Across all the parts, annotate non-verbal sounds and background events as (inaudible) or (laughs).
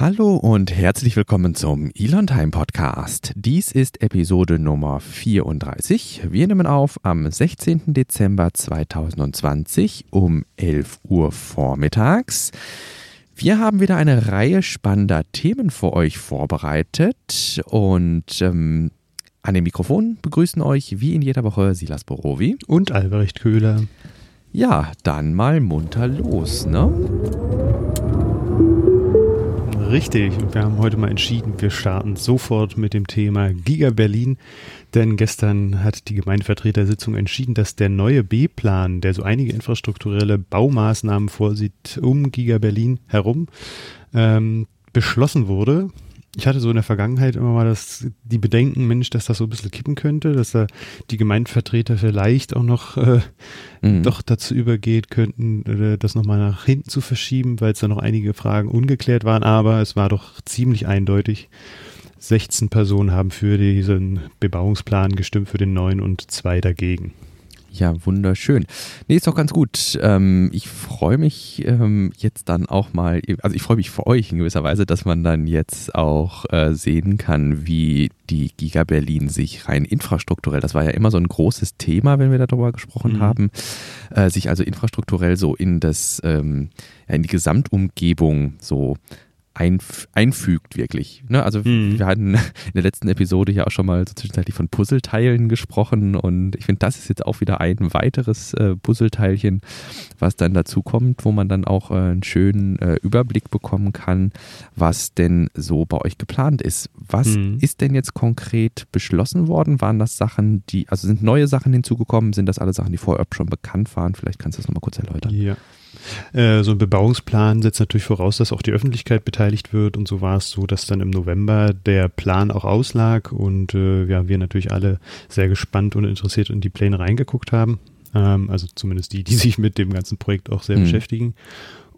Hallo und herzlich willkommen zum Elon Time Podcast. Dies ist Episode Nummer 34. Wir nehmen auf am 16. Dezember 2020 um 11 Uhr vormittags. Wir haben wieder eine Reihe spannender Themen für euch vorbereitet und ähm, an dem Mikrofon begrüßen euch wie in jeder Woche Silas Borowi und Albrecht Köhler. Ja, dann mal munter los, ne? Richtig, und wir haben heute mal entschieden, wir starten sofort mit dem Thema Giga Berlin, denn gestern hat die Gemeindevertretersitzung entschieden, dass der neue B-Plan, der so einige infrastrukturelle Baumaßnahmen vorsieht, um Giga Berlin herum, ähm, beschlossen wurde ich hatte so in der Vergangenheit immer mal das, die Bedenken, Mensch, dass das so ein bisschen kippen könnte, dass da die Gemeindevertreter vielleicht auch noch äh, mhm. doch dazu übergeht könnten, äh, das nochmal nach hinten zu verschieben, weil es da noch einige Fragen ungeklärt waren, aber es war doch ziemlich eindeutig. 16 Personen haben für diesen Bebauungsplan gestimmt, für den neuen und zwei dagegen. Ja, wunderschön. Nee, ist doch ganz gut. Ähm, ich freue mich ähm, jetzt dann auch mal, also ich freue mich für euch in gewisser Weise, dass man dann jetzt auch äh, sehen kann, wie die Giga Berlin sich rein infrastrukturell, das war ja immer so ein großes Thema, wenn wir darüber gesprochen mhm. haben, äh, sich also infrastrukturell so in das, ähm, in die Gesamtumgebung so einf einfügt, wirklich. Ne? Also mhm. wir hatten in der letzten Episode ja auch schon mal so zwischenzeitlich von Puzzleteilen gesprochen und ich finde, das ist jetzt auch wieder ein weiteres äh, Puzzleteilchen, was dann dazu kommt, wo man dann auch äh, einen schönen äh, Überblick bekommen kann, was denn so bei euch geplant ist. Was mhm. ist denn jetzt konkret beschlossen worden? Waren das Sachen, die, also sind neue Sachen hinzugekommen? Sind das alle Sachen, die vorher schon bekannt waren? Vielleicht kannst du das nochmal kurz erläutern. Ja. Äh, so ein Bebauungsplan setzt natürlich voraus, dass auch die Öffentlichkeit beteiligt wird und so war es so, dass dann im November der Plan auch auslag und äh, ja, wir natürlich alle sehr gespannt und interessiert in die Pläne reingeguckt haben. Ähm, also zumindest die, die sich mit dem ganzen Projekt auch sehr mhm. beschäftigen.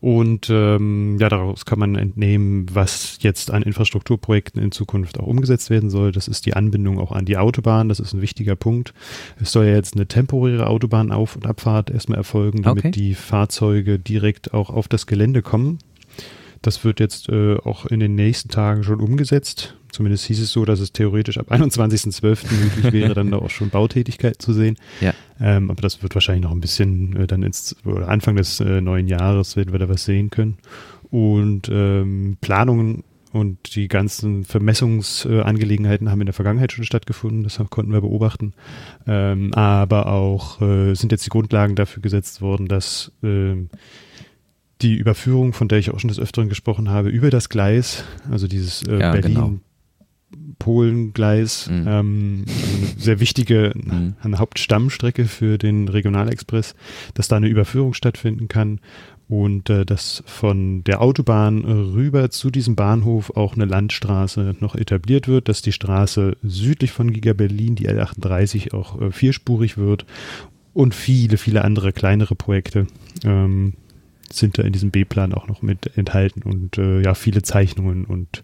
Und ähm, ja, daraus kann man entnehmen, was jetzt an Infrastrukturprojekten in Zukunft auch umgesetzt werden soll. Das ist die Anbindung auch an die Autobahn. Das ist ein wichtiger Punkt. Es soll ja jetzt eine temporäre Autobahnauf- und Abfahrt erstmal erfolgen, damit okay. die Fahrzeuge direkt auch auf das Gelände kommen. Das wird jetzt äh, auch in den nächsten Tagen schon umgesetzt. Zumindest hieß es so, dass es theoretisch ab (laughs) 21.12. möglich wäre, dann da auch schon Bautätigkeit zu sehen. Ja. Ähm, aber das wird wahrscheinlich noch ein bisschen äh, dann ins, oder Anfang des äh, neuen Jahres werden wir da was sehen können. Und ähm, Planungen und die ganzen Vermessungsangelegenheiten haben in der Vergangenheit schon stattgefunden, das konnten wir beobachten. Ähm, aber auch äh, sind jetzt die Grundlagen dafür gesetzt worden, dass ähm, die Überführung, von der ich auch schon des Öfteren gesprochen habe, über das Gleis, also dieses äh, ja, Berlin. Genau. Polen-Gleis, mhm. ähm, also eine sehr wichtige mhm. eine Hauptstammstrecke für den Regionalexpress, dass da eine Überführung stattfinden kann und äh, dass von der Autobahn rüber zu diesem Bahnhof auch eine Landstraße noch etabliert wird, dass die Straße südlich von Giga Berlin, die L38, auch äh, vierspurig wird und viele, viele andere kleinere Projekte. Ähm, sind da in diesem B-Plan auch noch mit enthalten und äh, ja, viele Zeichnungen und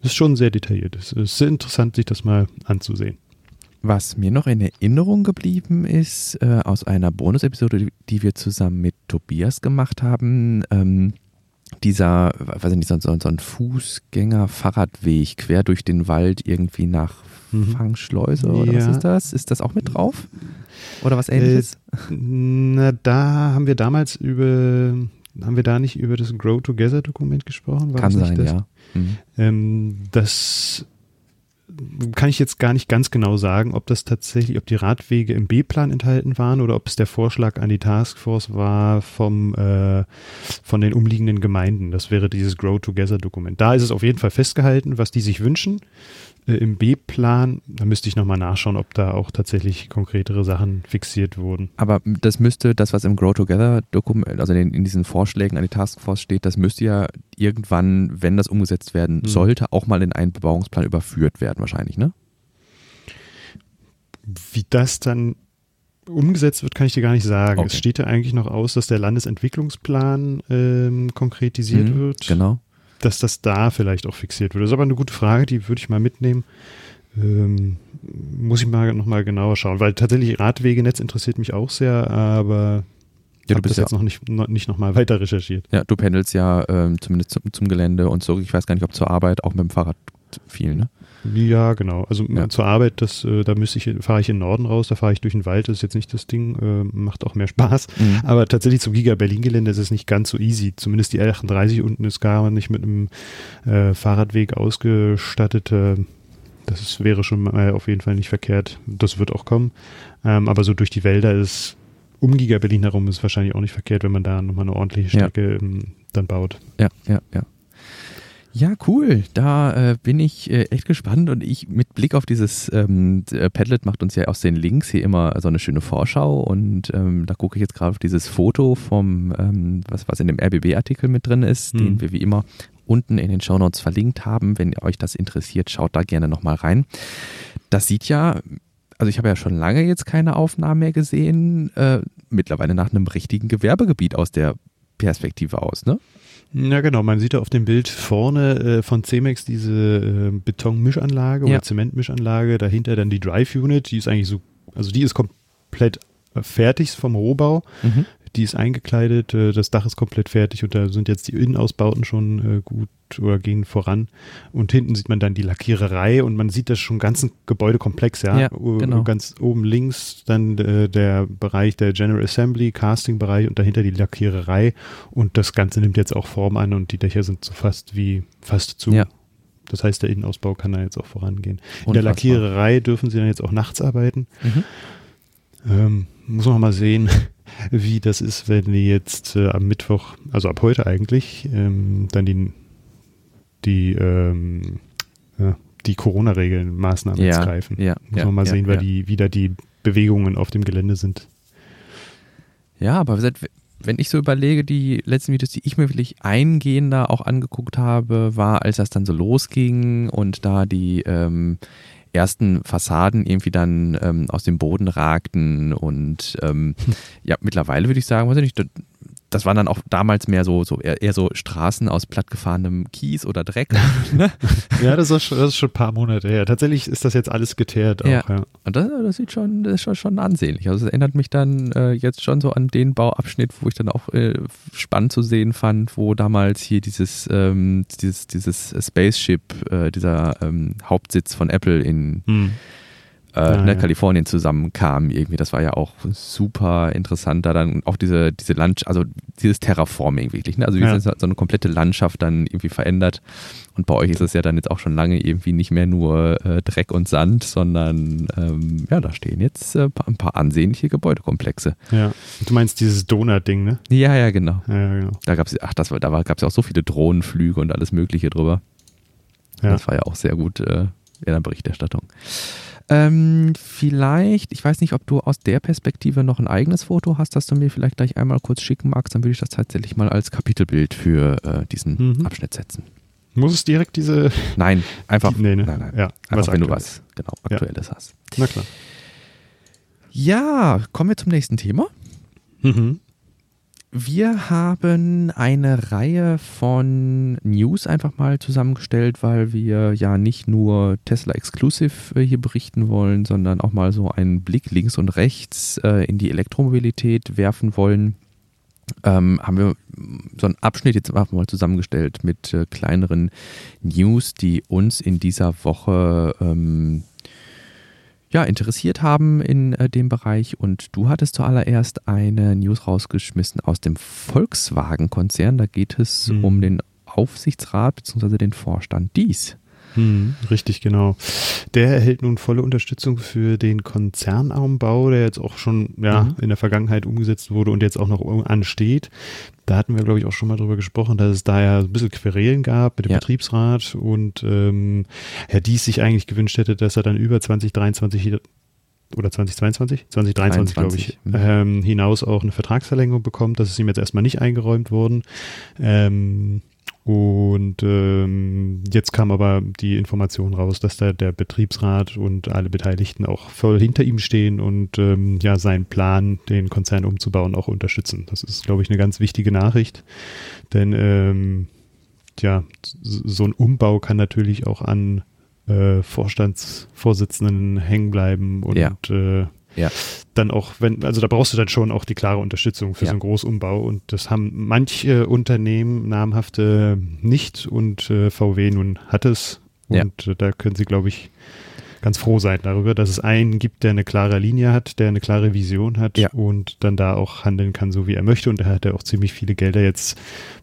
es ist schon sehr detailliert. Es ist sehr interessant, sich das mal anzusehen. Was mir noch in Erinnerung geblieben ist, äh, aus einer Bonus-Episode, die, die, wir zusammen mit Tobias gemacht haben, ähm, dieser, weiß ich nicht, so, so, so ein Fußgänger-Fahrradweg quer durch den Wald irgendwie nach mhm. Fangschleuse oder ja. was ist das? Ist das auch mit drauf? Oder was ähnliches? Äh, na, da haben wir damals über haben wir da nicht über das Grow Together Dokument gesprochen? War Kann sein, das? ja. Mhm. Ähm, das kann ich jetzt gar nicht ganz genau sagen, ob das tatsächlich, ob die Radwege im B-Plan enthalten waren oder ob es der Vorschlag an die Taskforce war vom, äh, von den umliegenden Gemeinden. Das wäre dieses Grow Together Dokument. Da ist es auf jeden Fall festgehalten, was die sich wünschen äh, im B-Plan, da müsste ich nochmal nachschauen, ob da auch tatsächlich konkretere Sachen fixiert wurden. Aber das müsste, das, was im Grow Together Dokument, also in, in diesen Vorschlägen an die Taskforce steht, das müsste ja irgendwann, wenn das umgesetzt werden hm. sollte, auch mal in einen Bebauungsplan überführt werden, wahrscheinlich, ne? Wie das dann umgesetzt wird, kann ich dir gar nicht sagen. Okay. Es steht ja eigentlich noch aus, dass der Landesentwicklungsplan ähm, konkretisiert mhm, wird. Genau dass das da vielleicht auch fixiert wird. Das ist aber eine gute Frage, die würde ich mal mitnehmen. Ähm, muss ich mal nochmal genauer schauen, weil tatsächlich Radwegenetz interessiert mich auch sehr, aber Ja, du bist jetzt noch nicht, noch nicht nochmal weiter recherchiert. Ja, du pendelst ja ähm, zumindest zum, zum, Gelände und so. Ich weiß gar nicht, ob zur Arbeit auch mit dem Fahrrad viel, ne? Ja, genau. Also ja. zur Arbeit, das, äh, da müsste ich, fahre ich in den Norden raus, da fahre ich durch den Wald, das ist jetzt nicht das Ding, äh, macht auch mehr Spaß. Mhm. Aber tatsächlich zum Giga Berlin-Gelände ist es nicht ganz so easy. Zumindest die L38 unten ist gar nicht mit einem äh, Fahrradweg ausgestattet. Äh, das wäre schon mal auf jeden Fall nicht verkehrt. Das wird auch kommen. Ähm, aber so durch die Wälder ist um Giga Berlin herum ist wahrscheinlich auch nicht verkehrt, wenn man da nochmal eine ordentliche Strecke ja. ähm, dann baut. Ja, ja, ja. Ja, cool. Da äh, bin ich äh, echt gespannt und ich mit Blick auf dieses ähm, äh, Padlet macht uns ja aus den Links hier immer so eine schöne Vorschau und ähm, da gucke ich jetzt gerade auf dieses Foto vom, ähm, was, was in dem RBB-Artikel mit drin ist, mhm. den wir wie immer unten in den Shownotes verlinkt haben. Wenn euch das interessiert, schaut da gerne nochmal rein. Das sieht ja, also ich habe ja schon lange jetzt keine Aufnahmen mehr gesehen, äh, mittlerweile nach einem richtigen Gewerbegebiet aus der Perspektive aus, ne? Ja, genau. Man sieht da auf dem Bild vorne äh, von Cemex diese äh, Betonmischanlage ja. oder Zementmischanlage, dahinter dann die Drive Unit, die ist eigentlich so, also die ist komplett fertig vom Rohbau. Mhm die ist eingekleidet, äh, das Dach ist komplett fertig und da sind jetzt die Innenausbauten schon äh, gut oder gehen voran. Und hinten sieht man dann die Lackiererei und man sieht das schon ganzen Gebäudekomplex, ja. ja genau. Ganz oben links dann äh, der Bereich der General Assembly, Casting-Bereich und dahinter die Lackiererei. Und das Ganze nimmt jetzt auch Form an und die Dächer sind so fast wie fast zu. Ja. Das heißt, der Innenausbau kann da jetzt auch vorangehen. In der Lackiererei dürfen sie dann jetzt auch nachts arbeiten. Mhm. Ähm, muss man mal sehen, wie das ist, wenn die jetzt äh, am Mittwoch, also ab heute eigentlich, ähm, dann die, die, ähm, ja, die Corona-Regeln, Maßnahmen ja, greifen. Ja, Muss man mal sehen, weil die, wie da die Bewegungen auf dem Gelände sind. Ja, aber wenn ich so überlege, die letzten Videos, die ich mir wirklich eingehender auch angeguckt habe, war, als das dann so losging und da die ähm, ersten Fassaden irgendwie dann ähm, aus dem Boden ragten und ähm, (laughs) ja, mittlerweile würde ich sagen, weiß ich nicht, das waren dann auch damals mehr so, so eher, eher so Straßen aus plattgefahrenem Kies oder Dreck. (laughs) Ne? ja, das ist, schon, das ist schon ein paar Monate her. Tatsächlich ist das jetzt alles geteert auch, ja. ja. Und das, das, sieht schon, das ist schon, schon ansehnlich. Also es erinnert mich dann äh, jetzt schon so an den Bauabschnitt, wo ich dann auch äh, spannend zu sehen fand, wo damals hier dieses, ähm, dieses, dieses Spaceship, äh, dieser ähm, Hauptsitz von Apple in hm äh, ah, ne, ja. Kalifornien zusammenkamen irgendwie. Das war ja auch super interessant, da dann auch diese, diese Land, also dieses Terraforming wirklich. Ne? Also wie ja. so eine komplette Landschaft dann irgendwie verändert. Und bei euch ist es ja dann jetzt auch schon lange irgendwie nicht mehr nur äh, Dreck und Sand, sondern ähm, ja, da stehen jetzt äh, ein paar ansehnliche Gebäudekomplexe. Ja. Du meinst dieses Donut-Ding, ne? Ja, ja, genau. Ja, genau. Da gab es, ach, das war, da gab es ja auch so viele Drohnenflüge und alles Mögliche drüber. Ja. Das war ja auch sehr gut äh, in der Berichterstattung. Ähm, vielleicht, ich weiß nicht, ob du aus der Perspektive noch ein eigenes Foto hast, das du mir vielleicht gleich einmal kurz schicken magst, dann würde ich das tatsächlich mal als Kapitelbild für äh, diesen mhm. Abschnitt setzen. Muss es direkt diese. (laughs) Nein, einfach. Die, nee, ne? Nein, nein. Ja, einfach, wenn du was genau Aktuelles ja. hast. Na klar. Ja, kommen wir zum nächsten Thema. Mhm. Wir haben eine Reihe von News einfach mal zusammengestellt, weil wir ja nicht nur Tesla Exclusive äh, hier berichten wollen, sondern auch mal so einen Blick links und rechts äh, in die Elektromobilität werfen wollen. Ähm, haben wir so einen Abschnitt jetzt einfach mal zusammengestellt mit äh, kleineren News, die uns in dieser Woche ähm, ja, interessiert haben in äh, dem Bereich. Und du hattest zuallererst eine News rausgeschmissen aus dem Volkswagen-Konzern. Da geht es mhm. um den Aufsichtsrat bzw. den Vorstand dies. Hm, richtig, genau. Der erhält nun volle Unterstützung für den Konzernumbau, der jetzt auch schon ja, mhm. in der Vergangenheit umgesetzt wurde und jetzt auch noch ansteht. Da hatten wir, glaube ich, auch schon mal drüber gesprochen, dass es da ja ein bisschen Querelen gab mit dem ja. Betriebsrat und ähm, Herr Dies sich eigentlich gewünscht hätte, dass er dann über 2023 oder 2022, 2023 glaube ich, mhm. ähm, hinaus auch eine Vertragsverlängerung bekommt. Das ist ihm jetzt erstmal nicht eingeräumt worden. Ähm, und ähm, jetzt kam aber die Information raus, dass da der Betriebsrat und alle Beteiligten auch voll hinter ihm stehen und ähm, ja seinen Plan, den Konzern umzubauen, auch unterstützen. Das ist, glaube ich, eine ganz wichtige Nachricht, denn ähm, ja, so ein Umbau kann natürlich auch an äh, Vorstandsvorsitzenden hängen bleiben und ja. äh, ja. dann auch, wenn, also da brauchst du dann schon auch die klare Unterstützung für Ja. so einen Großumbau und das haben manche Unternehmen, namhafte nicht und äh, VW nun hat es Ja. und äh, da können sie, glaube ich, ganz froh sein darüber, dass es einen gibt, der eine klare Linie hat, der eine klare Vision hat Ja. und dann da auch handeln kann, so wie er möchte und er hat ja auch ziemlich viele Gelder jetzt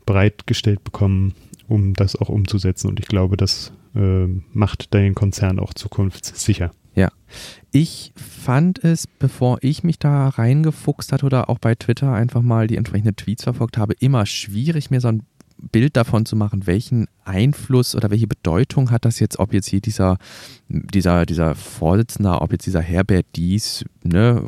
bereitgestellt bekommen, um das auch umzusetzen und ich glaube, das äh, macht den Konzern auch zukunftssicher. Ich fand es, bevor ich mich da reingefuchst hatte oder auch bei Twitter einfach mal die entsprechenden Tweets verfolgt habe, immer schwierig, mir so ein Bild davon zu machen, welchen Einfluss oder welche Bedeutung hat das jetzt, ob jetzt hier dieser, dieser, dieser Vorsitzende, ob jetzt dieser Herbert Dies, ne,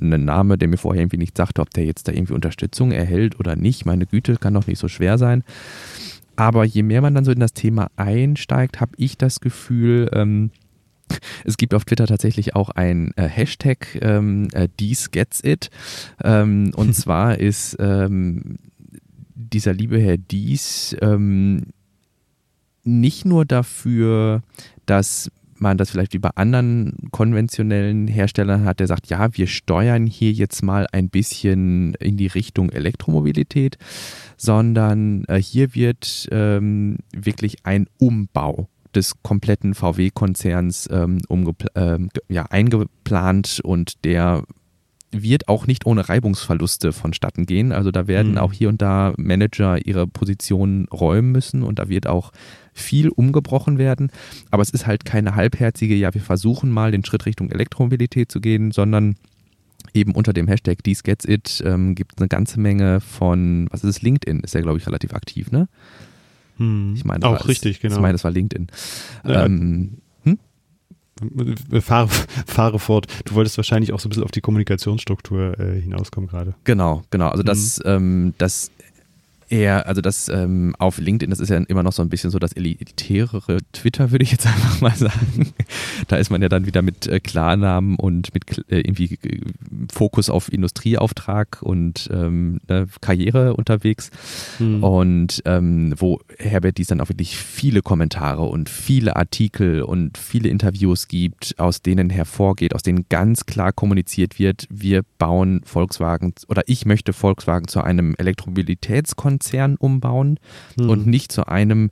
ein Name, der mir vorher irgendwie nicht sagte, ob der jetzt da irgendwie Unterstützung erhält oder nicht. Meine Güte, kann doch nicht so schwer sein. Aber je mehr man dann so in das Thema einsteigt, habe ich das Gefühl, ähm, es gibt auf Twitter tatsächlich auch ein äh, Hashtag, ähm, äh, Dies gets it. Ähm, und (laughs) zwar ist ähm, dieser liebe Herr Dies ähm, nicht nur dafür, dass man das vielleicht wie bei anderen konventionellen Herstellern hat, der sagt, ja, wir steuern hier jetzt mal ein bisschen in die Richtung Elektromobilität, sondern äh, hier wird ähm, wirklich ein Umbau des kompletten VW-Konzerns ähm, ähm, ja, eingeplant und der wird auch nicht ohne Reibungsverluste vonstatten gehen. Also da werden Mhm. auch hier und da Manager ihre Positionen räumen müssen und da wird auch viel umgebrochen werden. Aber es ist halt keine halbherzige, ja, wir versuchen mal den Schritt Richtung Elektromobilität zu gehen, sondern eben unter dem Hashtag Dies Gets It ähm, gibt es eine ganze Menge von, was ist es, LinkedIn ist ja, glaube ich, relativ aktiv, ne? Ich meine, das auch war, richtig, genau. Ich meine, das war LinkedIn. Ja. Ähm, hm? Fahre, (laughs) fahre fort. Du wolltest wahrscheinlich auch so ein bisschen auf die Kommunikationsstruktur äh, hinauskommen gerade. Genau, genau. Also das, ähm, das eher, also das ähm, auf LinkedIn, das ist ja immer noch so ein bisschen so das elitärere Twitter, würde ich jetzt (laughs) einfach mal sagen. Da ist man ja dann wieder mit äh, Klarnamen und mit äh, irgendwie äh, Fokus auf Industrieauftrag und ähm, ne, Karriere unterwegs. Und ähm, wo Herbert dies dann auch wirklich viele Kommentare und viele Artikel und viele Interviews gibt, aus denen hervorgeht, aus denen ganz klar kommuniziert wird, wir bauen Volkswagen oder ich möchte Volkswagen zu einem Elektromobilitätskonzern umbauen Hm. und nicht zu einem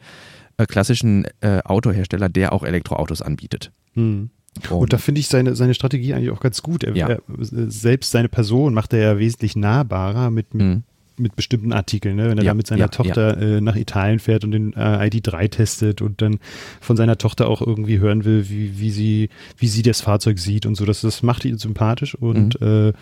äh, klassischen äh, Autohersteller, der auch Elektroautos anbietet. Hm. Und da finde ich seine, seine Strategie eigentlich auch ganz gut. Er, Ja. er, selbst seine Person macht er ja wesentlich nahbarer mit, mit, Mhm. Mit bestimmten Artikeln. Ne? Wenn er Ja, da mit seiner ja, Tochter äh, nach Italien fährt und den äh, ID3 testet und dann von seiner Tochter auch irgendwie hören will, wie, wie, sie, wie sie das Fahrzeug sieht und so. Das, das macht ihn sympathisch und Mhm. äh,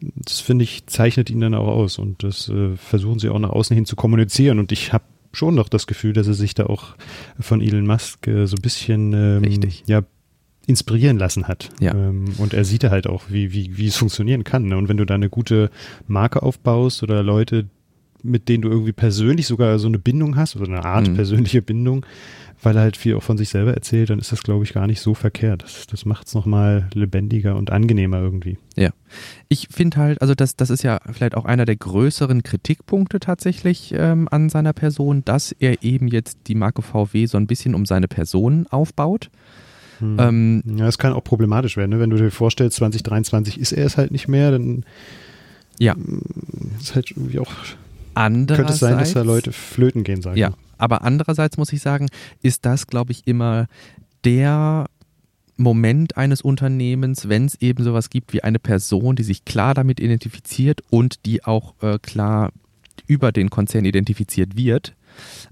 das finde ich, zeichnet ihn dann auch aus. Und das äh, versuchen sie auch nach außen hin zu kommunizieren. Und ich habe schon noch das Gefühl, dass er sich da auch von Elon Musk äh, so ein bisschen ähm, Richtig. ja, inspirieren lassen hat. Ja. Ähm, und er sieht halt auch, wie, wie, wie es funktionieren kann. Ne? Und wenn du da eine gute Marke aufbaust oder Leute, mit denen du irgendwie persönlich sogar so eine Bindung hast oder eine Art Mhm. persönliche Bindung, weil er halt viel auch von sich selber erzählt, dann ist das, glaube ich, gar nicht so verkehrt. Das, das macht es nochmal lebendiger und angenehmer irgendwie. Ich finde halt, also das, das ist ja vielleicht auch einer der größeren Kritikpunkte tatsächlich ähm, an seiner Person, dass er eben jetzt die Marke VW so ein bisschen um seine Person aufbaut. Ähm, Ja, das kann auch problematisch werden. Ne? Wenn du dir vorstellst, 2023 ist er es halt nicht mehr, dann Ja. ist halt irgendwie auch, könnte es sein, dass da Leute flöten gehen, sagen Ja, aber andererseits muss ich sagen, ist das, glaube ich, immer der Moment eines Unternehmens, wenn es eben sowas gibt wie eine Person, die sich klar damit identifiziert und die auch äh, klar über den Konzern identifiziert wird,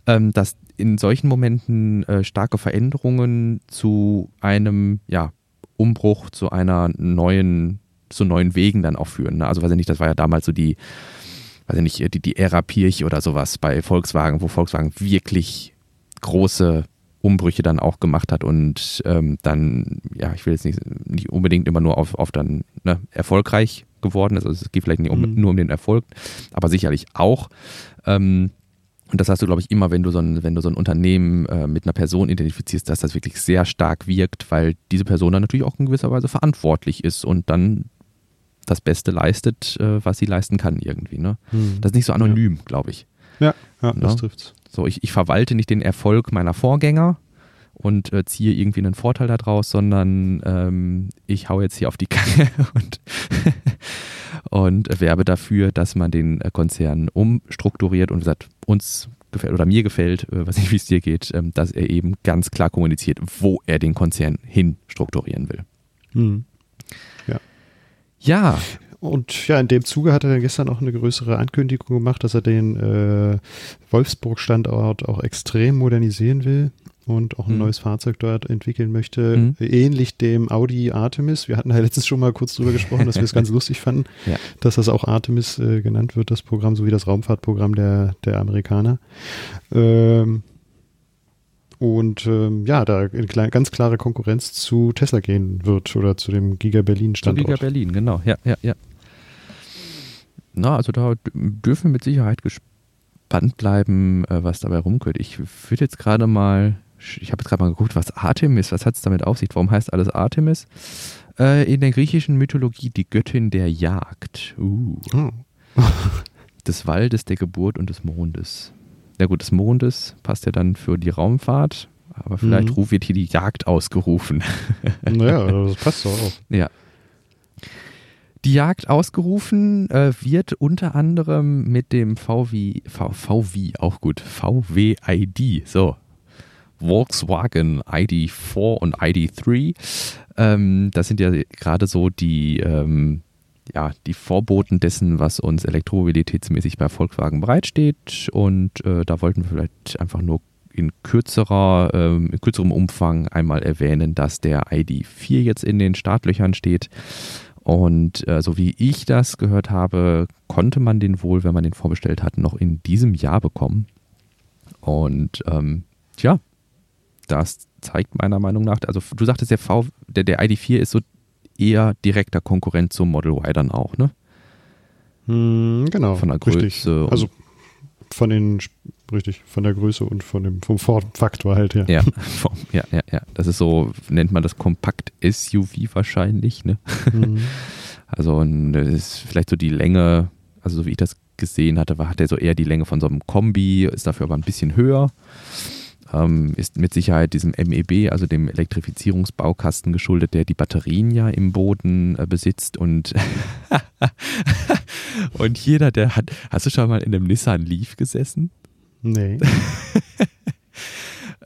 ähm, dass in solchen Momenten äh, starke Veränderungen zu einem ja, Umbruch, zu einer neuen, zu neuen Wegen dann auch führen. Ne? Also weiß ich nicht, das war ja damals so die, weiß ich nicht, die, die Ära Pirch oder sowas bei Volkswagen, wo Volkswagen wirklich große Umbrüche dann auch gemacht hat und ähm, dann, ja, ich will jetzt nicht, nicht unbedingt immer nur auf, auf dann ne, erfolgreich geworden ist. Also es geht vielleicht nicht um, Mhm. nur um den Erfolg, aber sicherlich auch. Ähm, und das hast du, glaube ich, immer, wenn du so ein, wenn du so ein Unternehmen äh, mit einer Person identifizierst, dass das wirklich sehr stark wirkt, weil diese Person dann natürlich auch in gewisser Weise verantwortlich ist und dann das Beste leistet, äh, was sie leisten kann irgendwie. Ne? Hm. Das ist nicht so anonym, glaube ich. Ja, ja, das Ja. trifft's. So, ich, ich verwalte nicht den Erfolg meiner Vorgänger und äh, ziehe irgendwie einen Vorteil daraus, sondern ähm, ich hau jetzt hier auf die Kacke (laughs) und, und werbe dafür, dass man den äh, Konzern umstrukturiert und sagt, uns gefällt oder mir gefällt, äh, weiß nicht, wie es dir geht, ähm, dass er eben ganz klar kommuniziert, wo er den Konzern hin strukturieren will. Hm. Ja. Ja. Und ja, in dem Zuge hat er dann gestern auch eine größere Ankündigung gemacht, dass er den äh, Wolfsburg-Standort auch extrem modernisieren will und auch ein mhm. neues Fahrzeug dort entwickeln möchte, mhm. ähnlich dem Audi Artemis. Wir hatten ja letztens schon mal kurz drüber gesprochen, dass wir es ganz (laughs) lustig fanden, ja. dass das auch Artemis äh, genannt wird, das Programm, sowie das Raumfahrtprogramm der, der Amerikaner. Ähm, und ähm, ja, da in ganz klare Konkurrenz zu Tesla gehen wird oder zu dem Giga Berlin Standort. Zu Giga Berlin, genau, ja, ja, ja. Na, also da dürfen wir mit Sicherheit gespannt bleiben, äh, was dabei rumkommt. Ich würde jetzt gerade mal ich habe jetzt gerade mal geguckt, was Artemis, was hat es damit auf sich? Warum heißt alles Artemis? Äh, in der griechischen Mythologie die Göttin der Jagd. Uh. Oh. (laughs) des Waldes, der Geburt und des Mondes. Na gut, des Mondes passt ja dann für die Raumfahrt, aber vielleicht mhm. wird hier die Jagd ausgerufen. (laughs) naja, das passt doch auch. Ja. Die Jagd ausgerufen äh, wird unter anderem mit dem VW, v, VW, auch gut, VWID, so, Volkswagen ID4 und ID3. Ähm, das sind ja gerade so die, ähm, ja, die Vorboten dessen, was uns elektromobilitätsmäßig bei Volkswagen bereitsteht. Und äh, da wollten wir vielleicht einfach nur in kürzerer, ähm, in kürzerem Umfang einmal erwähnen, dass der ID4 jetzt in den Startlöchern steht. Und äh, so wie ich das gehört habe, konnte man den wohl, wenn man den vorbestellt hat, noch in diesem Jahr bekommen. Und ähm, tja, das zeigt meiner Meinung nach, also du sagtest, der, v, der, der ID4 ist so eher direkter Konkurrent zum Model Y dann auch, ne? Hm, genau. Von der Größe. Richtig. Also von den, richtig, von der Größe und von dem, vom Formfaktor halt, ja. (laughs) Ja, ja, ja, ja. Das ist so, nennt man das Kompakt-SUV wahrscheinlich, ne? Mhm. (laughs) Also das ist vielleicht so die Länge, also so wie ich das gesehen hatte, war, hat er so eher die Länge von so einem Kombi, ist dafür aber ein bisschen höher ähm, ist mit Sicherheit diesem MEB, also dem Elektrifizierungsbaukasten geschuldet, der die Batterien ja im Boden äh, besitzt und (laughs) und jeder, der hat, hast du schon mal in einem Nissan Leaf gesessen? Nee. (laughs)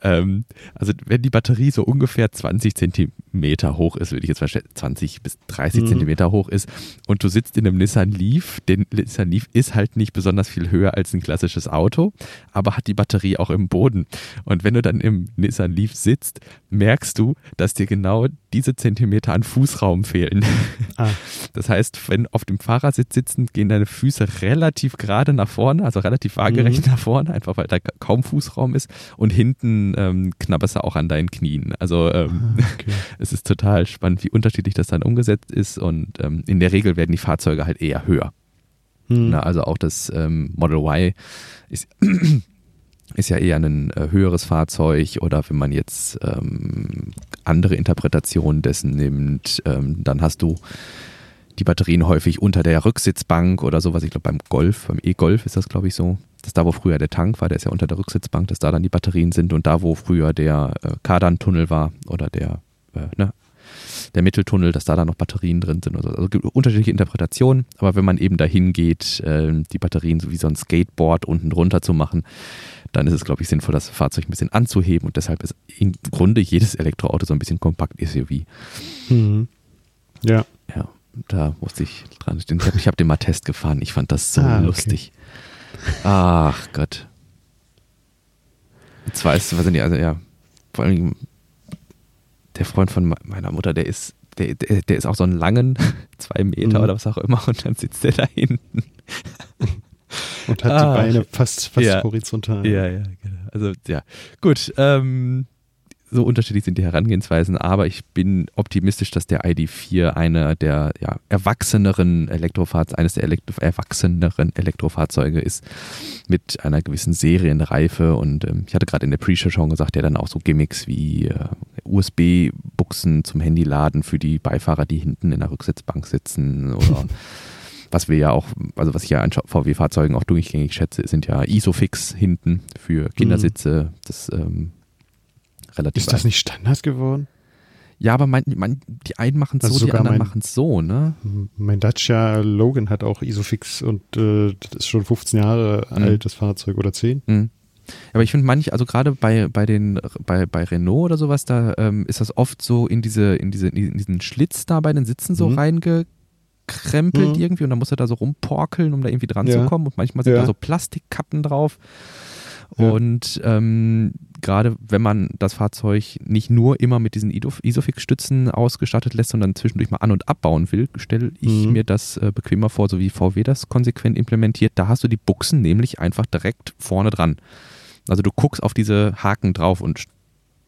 Ähm, also wenn die Batterie so ungefähr 20 Zentimeter hoch ist, würde ich jetzt mal 20 bis 30 mhm. Zentimeter hoch ist und du sitzt in einem Nissan Leaf, der Nissan Leaf ist halt nicht besonders viel höher als ein klassisches Auto, aber hat die Batterie auch im Boden. Und wenn du dann im Nissan Leaf sitzt, merkst du, dass dir genau diese Zentimeter an Fußraum fehlen. Ah. (laughs) Das heißt, wenn auf dem Fahrersitz sitzen, gehen deine Füße relativ gerade nach vorne, also relativ waagerecht mhm. nach vorne, einfach weil da kaum Fußraum ist und hinten ähm, knabberst du auch an deinen Knien. Also ähm, ah, okay. (laughs) es ist total spannend, wie unterschiedlich das dann umgesetzt ist und ähm, in der Regel werden die Fahrzeuge halt eher höher. Hm. Na, also auch das ähm, Model Y ist, (clears throat) ist ja eher ein äh, höheres Fahrzeug oder wenn man jetzt ähm, andere Interpretationen dessen nimmt, ähm, dann hast du die Batterien häufig unter der Rücksitzbank oder sowas. Ich glaube beim Golf, beim E-Golf ist das glaube ich so dass da, wo früher der Tank war, der ist ja unter der Rücksitzbank, dass da dann die Batterien sind und da, wo früher der äh, Kardan-Tunnel war oder der, äh, ne, der Mitteltunnel, dass da dann noch Batterien drin sind. Also, also gibt unterschiedliche Interpretationen, aber wenn man eben dahin geht, äh, die Batterien so wie so ein Skateboard unten drunter zu machen, dann ist es, glaube ich, sinnvoll, das Fahrzeug ein bisschen anzuheben und deshalb ist im Grunde jedes Elektroauto so ein bisschen kompakt SUV. Mhm. Ja. Ja, da musste ich dran. Ich habe hab den mal Test gefahren. Ich fand das so ah, okay. lustig. Ach Gott. Weißt du, was sind die, also ja, vor allem der Freund von meiner Mutter, der ist, der, der, der ist auch so einen langen, (laughs) zwei Meter mhm. oder was auch immer, und dann sitzt der da hinten. Und hat ah, die Beine fast, fast ja, horizontal. Ja, ja, genau. Also, ja. Gut, ähm, so unterschiedlich sind die Herangehensweisen, aber ich bin optimistisch, dass der ID4 einer der ja, erwachseneren Elektrofahrzeuge, eines der Elektro erwachseneren Elektrofahrzeuge ist, mit einer gewissen Serienreife. Und ähm, ich hatte gerade in der Pre-Show schon gesagt, der dann auch so Gimmicks wie äh, USB-Buchsen zum Handyladen für die Beifahrer, die hinten in der Rücksitzbank sitzen oder (laughs) was wir ja auch, also was ich ja an VW-Fahrzeugen auch durchgängig schätze, sind ja Isofix hinten für Kindersitze. Mhm. Das ähm, relativ. Ist das nicht Standard geworden? Ja, aber mein, mein, die einen machen es Also so, die anderen machen es so, ne? Mein Dacia Logan hat auch Isofix und äh, das ist schon 15 Jahre Mhm. alt, das Fahrzeug oder 10. Mhm. Aber ich finde manch, also gerade bei, bei den, bei, bei Renault oder sowas, da ähm, ist das oft so in diese, in diese, in diesen Schlitz da bei den Sitzen so Mhm. reingekrempelt Mhm. irgendwie und dann muss er da so rumporkeln, um da irgendwie dran Ja. zu kommen und manchmal sind Ja. da so Plastikkappen drauf. Ja. Und ähm, gerade wenn man das Fahrzeug nicht nur immer mit diesen Isofix-Stützen ausgestattet lässt, sondern zwischendurch mal an- und abbauen will, stelle ich Mhm. mir das äh, bequemer vor, so wie VW das konsequent implementiert. Da hast du die Buchsen nämlich einfach direkt vorne dran. Also du guckst auf diese Haken drauf und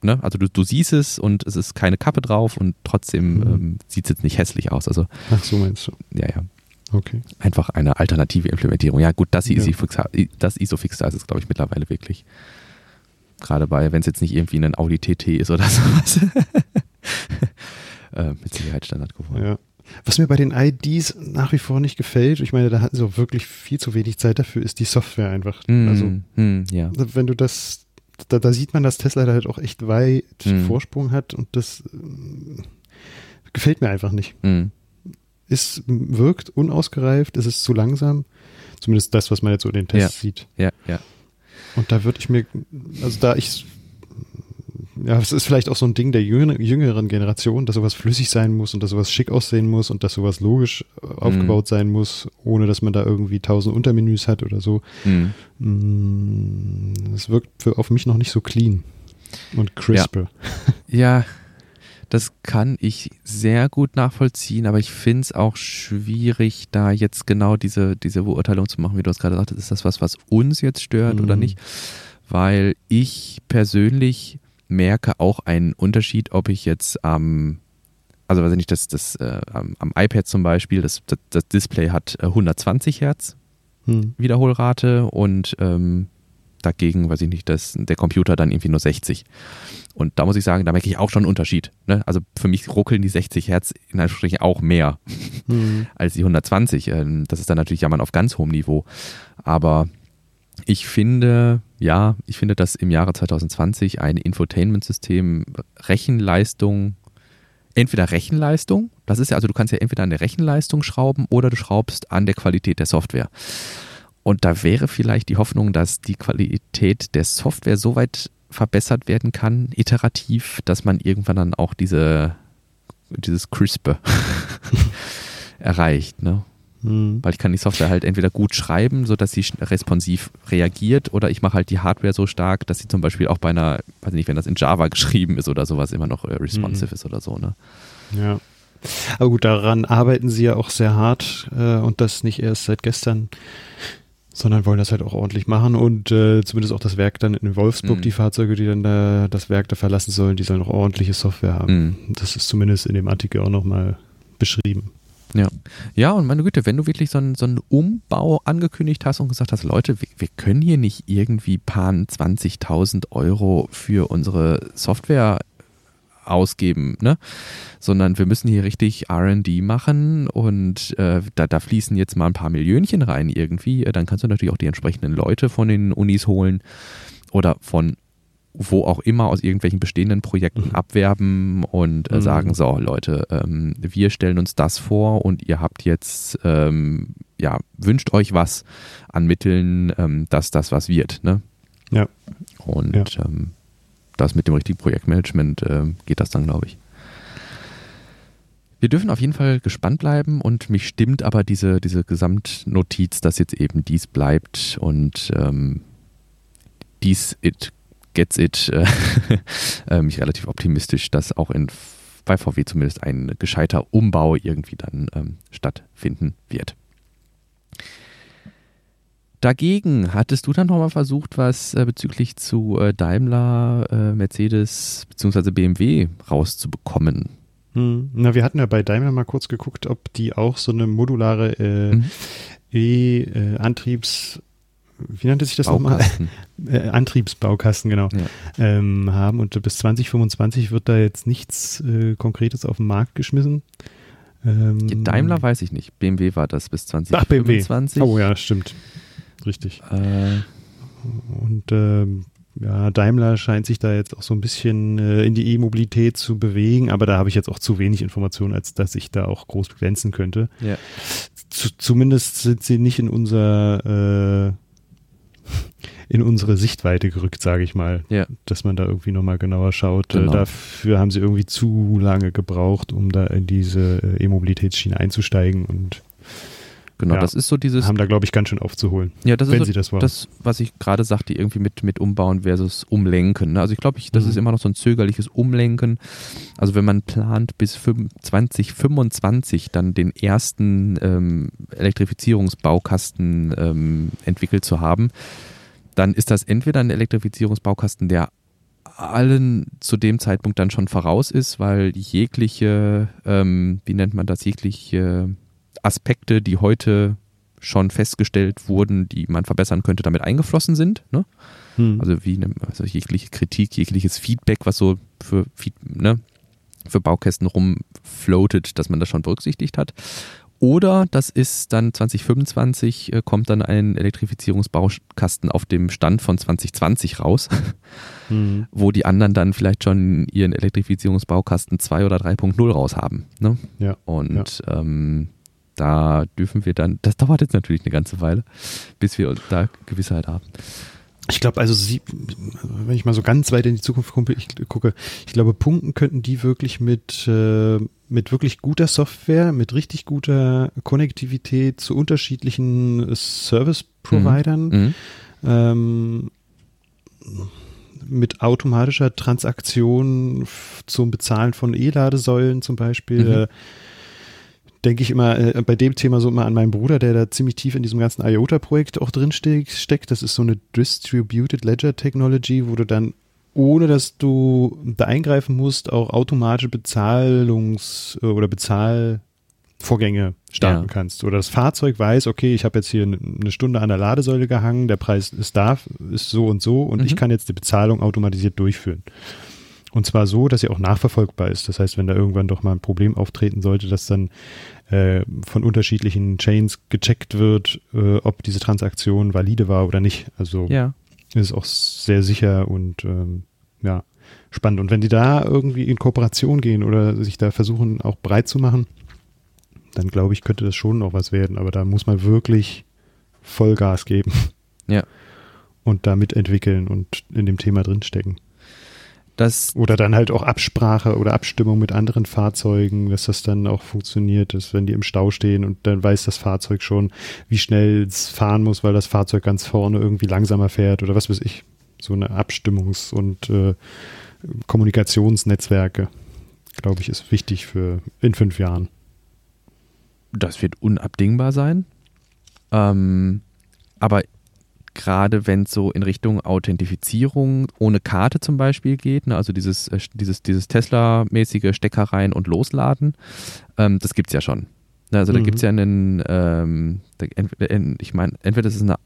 ne, also du, du siehst es und es ist keine Kappe drauf und trotzdem Mhm. ähm, sieht es jetzt nicht hässlich aus. Also Ach so meinst du. ja, ja. Okay. Einfach eine alternative Implementierung. Ja, gut, das, Ja. Isofix, das Isofix da ist es, glaube ich, mittlerweile wirklich. Gerade bei, wenn es jetzt nicht irgendwie ein Audi TT ist oder (laughs) sowas. äh, mit Sicherheit Standard geworden. Ja. Was mir bei den IDs nach wie vor nicht gefällt, ich meine, da hatten sie auch wirklich viel zu wenig Zeit dafür, ist die Software einfach. Mm, Also, mm, ja. wenn du das, da, da sieht man, dass Tesla da halt auch echt weit Mhm. Vorsprung hat und das äh, gefällt mir einfach nicht. Mm, Es wirkt unausgereift, es ist zu langsam. Zumindest das, was man jetzt so in den Tests sieht. ja, ja. Und da würde ich mir, also da ich, ja, es ist vielleicht auch so ein Ding der jüngeren, Generation, dass sowas flüssig sein muss und dass sowas schick aussehen muss und dass sowas logisch äh, aufgebaut sein muss, ohne dass man da irgendwie tausend Untermenüs hat oder so. Mm. Mm, Es wirkt für, auf mich noch nicht so clean und crisp. Ja, das kann ich sehr gut nachvollziehen, aber ich finde es auch schwierig, da jetzt genau diese, diese Beurteilung zu machen, wie du es gerade sagtest. Ist das was, was uns jetzt stört oder Mhm. nicht? Weil ich persönlich merke auch einen Unterschied, ob ich jetzt am, also weiß ich nicht, das, das, äh, am, am iPad zum Beispiel, das, das, das Display hat äh, 120 Hertz Hm. Wiederholrate und ähm, dagegen, weiß ich nicht, dass der Computer dann irgendwie nur 60. Und da muss ich sagen, da merke ich auch schon einen Unterschied. Ne? Also für mich ruckeln die 60 Hertz in Anführungsstrichen auch mehr Hm. als die 120. Ähm, Das ist dann natürlich Jammern auf ganz hohem Niveau. Aber ich finde, ja, ich finde, dass im Jahre 2020 ein Infotainment-System Rechenleistung, entweder Rechenleistung, das ist ja, also du kannst ja entweder an der Rechenleistung schrauben oder du schraubst an der Qualität der Software. Und da wäre vielleicht die Hoffnung, dass die Qualität der Software so weit verbessert werden kann, iterativ, dass man irgendwann dann auch diese, dieses Crispe (laughs) erreicht. Ne? Hm. Weil ich kann die Software halt entweder gut schreiben, sodass sie responsiv reagiert, oder ich mache halt die Hardware so stark, dass sie zum Beispiel auch bei einer, weiß nicht, wenn das in Java geschrieben ist oder sowas, immer noch äh, responsive Mhm. ist oder so. Ne? Ja. Aber gut, daran arbeiten sie ja auch sehr hart äh, und das nicht erst seit gestern, sondern wollen das halt auch ordentlich machen und äh, zumindest auch das Werk dann in Wolfsburg, Mhm. die Fahrzeuge, die dann da das Werk da verlassen sollen, die sollen auch ordentliche Software haben. Mhm. Das ist zumindest in dem Artikel auch nochmal beschrieben. Ja, und meine Güte, wenn du wirklich so einen, so einen Umbau angekündigt hast und gesagt hast, Leute, wir, wir können hier nicht irgendwie paar 20.000 Euro für unsere Software ausgeben, ne? sondern wir müssen hier richtig R&D machen und äh, da, da fließen jetzt mal ein paar Millionchen rein irgendwie, äh, dann kannst du natürlich auch die entsprechenden Leute von den Unis holen oder von wo auch immer aus irgendwelchen bestehenden Projekten Mhm. abwerben und äh, Mhm. sagen, so Leute, ähm, wir stellen uns das vor und ihr habt jetzt, ähm, ja, wünscht euch was an Mitteln, ähm, dass das was wird. Ne? Ja. Und Ja. Das mit dem richtigen Projektmanagement ähm, geht das dann, glaube ich. Wir dürfen auf jeden Fall gespannt bleiben und mich stimmt aber diese, diese Gesamtnotiz, dass jetzt eben dies bleibt und ähm, dies it gets it, äh, (laughs) äh, mich relativ optimistisch, dass auch in, bei VW zumindest ein gescheiter Umbau irgendwie dann ähm, stattfinden wird. Dagegen hattest du dann nochmal versucht, was äh, bezüglich zu äh, Daimler, äh, Mercedes bzw. BMW rauszubekommen. Hm. Na, wir hatten ja bei Daimler mal kurz geguckt, ob die auch so eine modulare äh, Mhm. E-Antriebs, wie nannte sich das nochmal? (laughs) Äh, Antriebsbaukasten, genau. Ja. ähm, haben und bis 2025 wird da jetzt nichts äh, Konkretes auf den Markt geschmissen. Ähm, Daimler weiß ich nicht. BMW war das bis Ach, BMW. 2025. Oh ja, stimmt. Richtig. Äh, Und ähm, ja, Daimler scheint sich da jetzt auch so ein bisschen äh, in die E-Mobilität zu bewegen, aber da habe ich jetzt auch zu wenig Informationen, als dass ich da auch groß glänzen könnte. Ja. Z zumindest sind sie nicht in unser äh, in unsere Sichtweite gerückt, sage ich mal. Ja. Dass man da irgendwie nochmal genauer schaut. Äh, Genau. Dafür haben sie irgendwie zu lange gebraucht, um da in diese äh, E-Mobilitätsschiene einzusteigen und Genau, Ja. das ist so dieses, haben da, glaube ich, ganz schön aufzuholen, ja, das ist wenn so sie das das, was ich gerade sagte, irgendwie mit, mit Umbauen versus Umlenken. ne? Also ich glaube, ich, das Mhm. ist immer noch so ein zögerliches Umlenken. Also wenn man plant, bis fünf- 2025 dann den ersten ähm, Elektrifizierungsbaukasten ähm, entwickelt zu haben, dann ist das entweder ein Elektrifizierungsbaukasten, der allen zu dem Zeitpunkt dann schon voraus ist, weil jegliche, ähm, wie nennt man das, jegliche Aspekte, die heute schon festgestellt wurden, die man verbessern könnte, damit eingeflossen sind. Ne? Hm. Also wie eine, also jegliche Kritik, jegliches Feedback, was so für, ne, für Baukästen rumfloatet, dass man das schon berücksichtigt hat. Oder das ist dann 2025, äh, kommt dann ein Elektrifizierungsbaukasten auf dem Stand von 2020 raus, (laughs) Hm. wo die anderen dann vielleicht schon ihren Elektrifizierungsbaukasten 2 oder 3.0 raus haben. Ne? Ja. Und Ähm, da dürfen wir dann, das dauert jetzt natürlich eine ganze Weile, bis wir da Gewissheit haben. Ich glaube, also sie, wenn ich mal so ganz weit in die Zukunft gucke, ich, gucke, ich glaube, punkten könnten die wirklich mit, äh, mit wirklich guter Software, mit richtig guter Konnektivität zu unterschiedlichen Service-Providern, Mhm. ähm, mit automatischer Transaktion zum Bezahlen von E-Ladesäulen zum Beispiel. Mhm. Denke ich immer äh, bei dem Thema so immer an meinen Bruder, der da ziemlich tief in diesem ganzen IOTA-Projekt auch drin ste steckt. Das ist so eine Distributed Ledger Technology, wo du dann ohne dass du da eingreifen musst, auch automatische Bezahlungs- äh, oder Bezahlvorgänge starten Ja. kannst. Oder das Fahrzeug weiß, okay, ich habe jetzt hier eine- eine Stunde an der Ladesäule gehangen, der Preis ist da, ist so und so und Mhm. ich kann jetzt die Bezahlung automatisiert durchführen. Und zwar so, dass sie auch nachverfolgbar ist. Das heißt, wenn da irgendwann doch mal ein Problem auftreten sollte, dass dann äh, von unterschiedlichen Chains gecheckt wird, äh, ob diese Transaktion valide war oder nicht. Also Ja. ist auch sehr sicher und ähm, ja, spannend. Und wenn die da irgendwie in Kooperation gehen oder sich da versuchen, auch breit zu machen, dann glaube ich, könnte das schon noch was werden. Aber da muss man wirklich Vollgas geben. Ja. Und da mitentwickeln und in dem Thema drinstecken. Das, Oder dann halt auch Absprache oder Abstimmung mit anderen Fahrzeugen, dass das dann auch funktioniert, dass wenn die im Stau stehen und dann weiß das Fahrzeug schon, wie schnell es fahren muss, weil das Fahrzeug ganz vorne irgendwie langsamer fährt oder was weiß ich. So eine Abstimmungs- und äh, Kommunikationsnetzwerke, glaube ich, ist wichtig für in fünf Jahren. das wird unabdingbar sein. Ähm, aber gerade wenn es so in Richtung Authentifizierung ohne Karte zum Beispiel geht, ne, also dieses, äh, dieses, dieses Tesla-mäßige Stecker rein und losladen, ähm, das gibt es ja schon. Ne, Also da Mhm. gibt es ja einen, ähm, ich meine, entweder das ist eine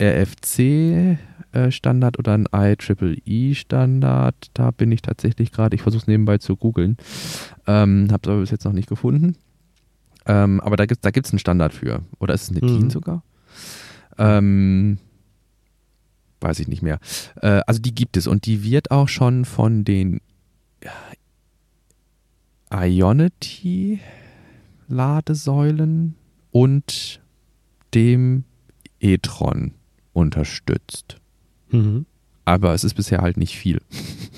RFC-Standard oder ein IEEE-Standard. Da bin ich tatsächlich gerade, ich versuche es nebenbei zu googeln, ähm, habe es aber bis jetzt noch nicht gefunden. Ähm, aber da gibt es da gibt's einen Standard für. Oder ist es eine Mhm. DIN sogar? Ähm, weiß ich nicht mehr. Äh, also die gibt es und die wird auch schon von den Ionity Ladesäulen und dem e-tron unterstützt. Mhm. Aber es ist bisher halt nicht viel.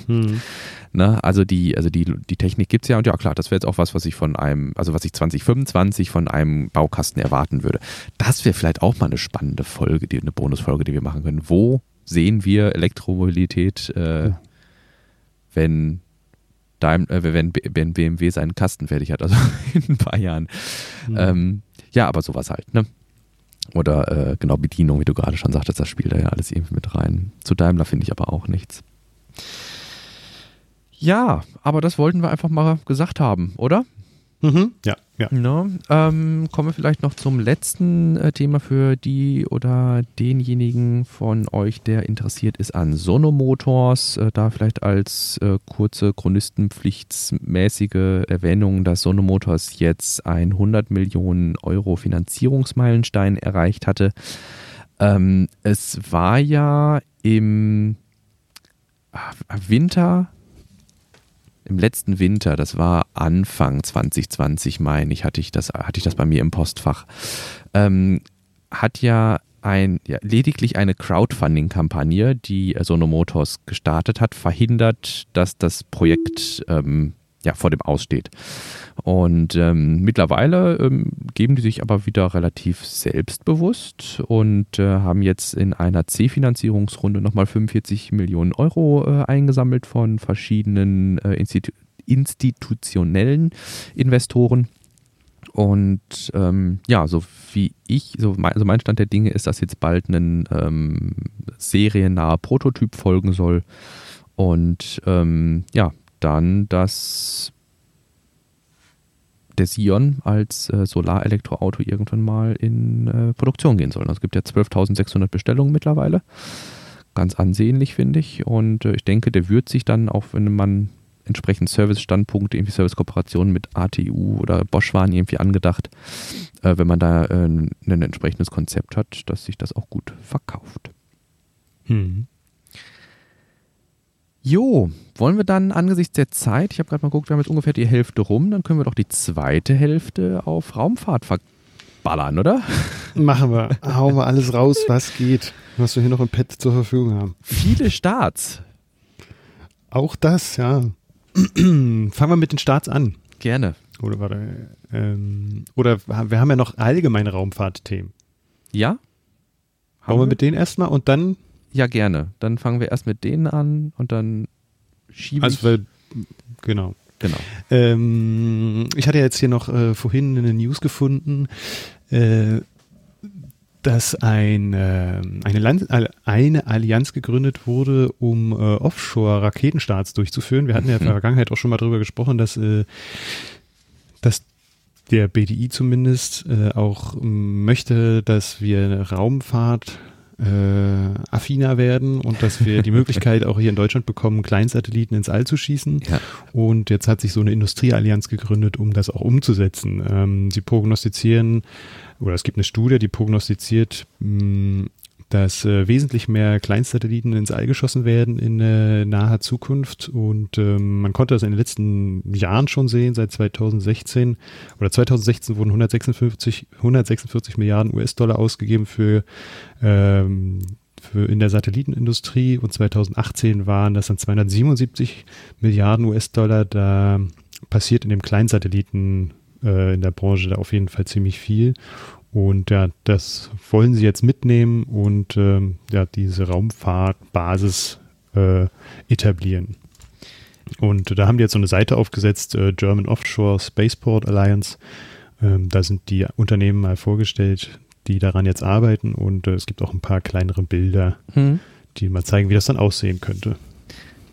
Mhm. (laughs) Ne? Also die, also die, die Technik gibt es ja und ja klar, das wäre jetzt auch was, was ich von einem, also was ich 2025 von einem Baukasten erwarten würde. Das wäre vielleicht auch mal eine spannende Folge, die, eine Bonusfolge, die wir machen können. Wo sehen wir Elektromobilität, äh, Ja. wenn, Daim, äh, wenn, wenn BMW seinen Kasten fertig hat, also (laughs) in ein paar Jahren. Mhm. Ähm, ja, aber sowas halt, ne? Oder äh, genau Bedienung, wie du gerade schon sagtest, das spielt da ja alles irgendwie mit rein. Zu Daimler finde ich aber auch nichts. Ja, aber das wollten wir einfach mal gesagt haben, oder? Mhm. Ja, ja. Ne? Ähm, kommen wir vielleicht noch zum letzten äh, Thema für die oder denjenigen von euch, der interessiert ist an Sonomotors. Äh, da vielleicht als äh, kurze chronistenpflichtsmäßige Erwähnung, dass Sonomotors jetzt ein 100 Millionen Euro Finanzierungsmeilenstein erreicht hatte. Ähm, es war ja im Winter, im letzten Winter, das war Anfang 2020, meine ich, hatte ich das, hatte ich das bei mir im Postfach, ähm, hat ja ein, ja, lediglich eine Crowdfunding-Kampagne, die Sono Motors gestartet hat, verhindert, dass das Projekt ähm, ja, vor dem Aussteht. Und ähm, mittlerweile ähm, geben die sich aber wieder relativ selbstbewusst und äh, haben jetzt in einer C-Finanzierungsrunde nochmal 45 Millionen Euro äh, eingesammelt von verschiedenen äh, Institu institutionellen Investoren. Und ähm, ja, so wie ich, so mein, also mein Stand der Dinge ist, dass jetzt bald ein ähm, seriennaher Prototyp folgen soll. Und ähm, ja, dann, dass der Sion als äh, Solarelektroauto irgendwann mal in äh, Produktion gehen soll. Also es gibt ja 12.600 Bestellungen mittlerweile. Ganz ansehnlich, finde ich. Und äh, ich denke, der wird sich dann, auch wenn man entsprechend Service-Standpunkte, irgendwie Service-Kooperationen mit ATU oder Bosch waren irgendwie angedacht, äh, wenn man da äh, ein entsprechendes Konzept hat, dass sich das auch gut verkauft. Hm. Jo, wollen wir dann angesichts der Zeit, ich habe gerade mal geguckt, wir haben jetzt ungefähr die Hälfte rum, dann können wir doch die zweite Hälfte auf Raumfahrt verballern, oder? (laughs) Machen wir. Hauen wir alles raus, was geht, was wir hier noch im Pad zur Verfügung haben. Viele Starts. Auch das, ja. (clears throat) Fangen wir mit den Starts an. Gerne. Oder, warte, ähm, oder wir haben ja noch allgemeine Raumfahrtthemen. Ja? Haben wir mit denen erstmal und dann ja, gerne. Dann fangen wir erst mit denen an und dann schieben also, weil, genau. Genau. Ähm, ich hatte jetzt hier noch äh, vorhin eine News gefunden, äh, dass ein, äh, eine, Land eine Allianz gegründet wurde, um äh, Offshore-Raketenstarts durchzuführen. Wir hatten ja in der mhm. Vergangenheit auch schon mal darüber gesprochen, dass, äh, dass der BDI zumindest äh, auch möchte, dass wir Raumfahrt äh, affiner werden und dass wir die (laughs) Möglichkeit auch hier in Deutschland bekommen, Kleinsatelliten ins All zu schießen. Ja. Und jetzt hat sich so eine Industrieallianz gegründet, um das auch umzusetzen. Ähm, sie prognostizieren, oder es gibt eine Studie, die prognostiziert, mh, dass äh, wesentlich mehr Kleinstsatelliten ins All geschossen werden in äh, naher Zukunft. Und ähm, man konnte das in den letzten Jahren schon sehen, seit 2016 oder 2016 wurden 156, 146 Milliarden US-Dollar ausgegeben für, ähm, für in der Satellitenindustrie und 2018 waren das dann 277 Milliarden US-Dollar. Da passiert in dem Kleinsatelliten äh, in der Branche da auf jeden Fall ziemlich viel. Und ja, das wollen sie jetzt mitnehmen und ähm, ja, diese Raumfahrtbasis äh, etablieren. Und da haben die jetzt so eine Seite aufgesetzt, äh, German Offshore Spaceport Alliance. Ähm, da sind die Unternehmen mal vorgestellt, die daran jetzt arbeiten und äh, es gibt auch ein paar kleinere Bilder, hm. die mal zeigen, wie das dann aussehen könnte.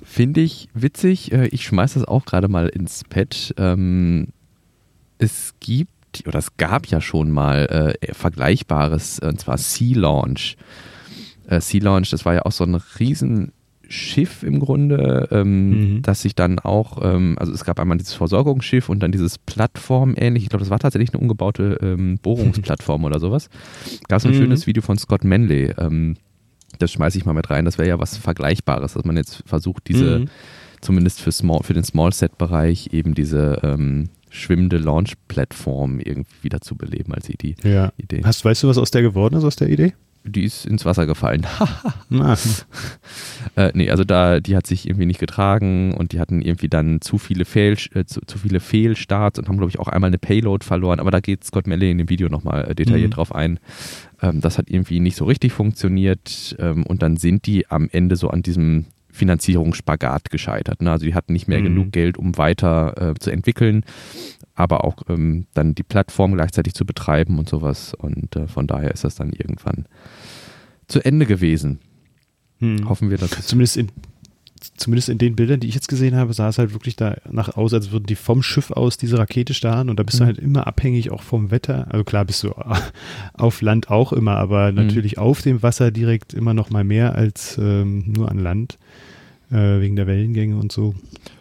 Finde ich witzig. Äh, ich schmeiße das auch gerade mal ins Pad. Ähm, es gibt oder es gab ja schon mal äh, Vergleichbares, und zwar Sea Launch. Äh, sea Launch, das war ja auch so ein Riesenschiff im Grunde, ähm, mhm. das sich dann auch, ähm, also es gab einmal dieses Versorgungsschiff und dann dieses Plattform ähnlich, ich glaube, das war tatsächlich eine umgebaute ähm, Bohrungsplattform oder sowas. Gab es ein mhm. schönes Video von Scott Manley. Ähm, das schmeiße ich mal mit rein. Das wäre ja was Vergleichbares, dass man jetzt versucht, diese, mhm. zumindest für, Small, für den Small-Set-Bereich, eben diese ähm, schwimmende Launch-Plattform irgendwie wieder zu beleben als Idee. Ja. Idee. Hast, weißt du, was aus der geworden ist, aus der Idee? Die ist ins Wasser gefallen. (laughs) äh, nee, also da, die hat sich irgendwie nicht getragen und die hatten irgendwie dann zu viele, Fehl, äh, zu, zu, viele Fehlstarts und haben, glaube ich, auch einmal eine Payload verloren. Aber da geht Scott Melley in dem Video nochmal äh, detailliert mhm. drauf ein. Ähm, das hat irgendwie nicht so richtig funktioniert ähm, und dann sind die am Ende so an diesem Finanzierungsspagat gescheitert. Ne? Also die hatten nicht mehr mhm. genug Geld, um weiter äh, zu entwickeln, aber auch ähm, dann die Plattform gleichzeitig zu betreiben und sowas. Und äh, von daher ist das dann irgendwann zu Ende gewesen. Mhm. Hoffen wir, dass es zumindest in zumindest in den Bildern, die ich jetzt gesehen habe, sah es halt wirklich danach aus, als würden die vom Schiff aus diese Rakete starten und da bist mhm. du halt immer abhängig auch vom Wetter. Also klar bist du (laughs) auf Land auch immer, aber mhm. natürlich auf dem Wasser direkt immer noch mal mehr als ähm, nur an Land äh, wegen der Wellengänge und so.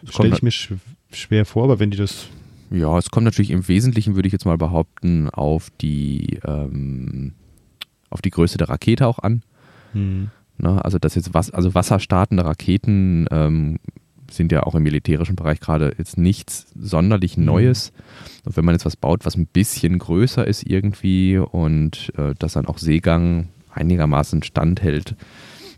Stelle ich mir sch schwer vor, aber wenn die das. Ja, es kommt natürlich im Wesentlichen, würde ich jetzt mal behaupten, auf die, ähm, auf die Größe der Rakete auch an. Mhm. Ne? Also das jetzt was, also wasserstartende Raketen ähm, sind ja auch im militärischen Bereich gerade jetzt nichts sonderlich mhm. Neues. Und wenn man jetzt was baut, was ein bisschen größer ist irgendwie und äh, das dann auch Seegang einigermaßen standhält,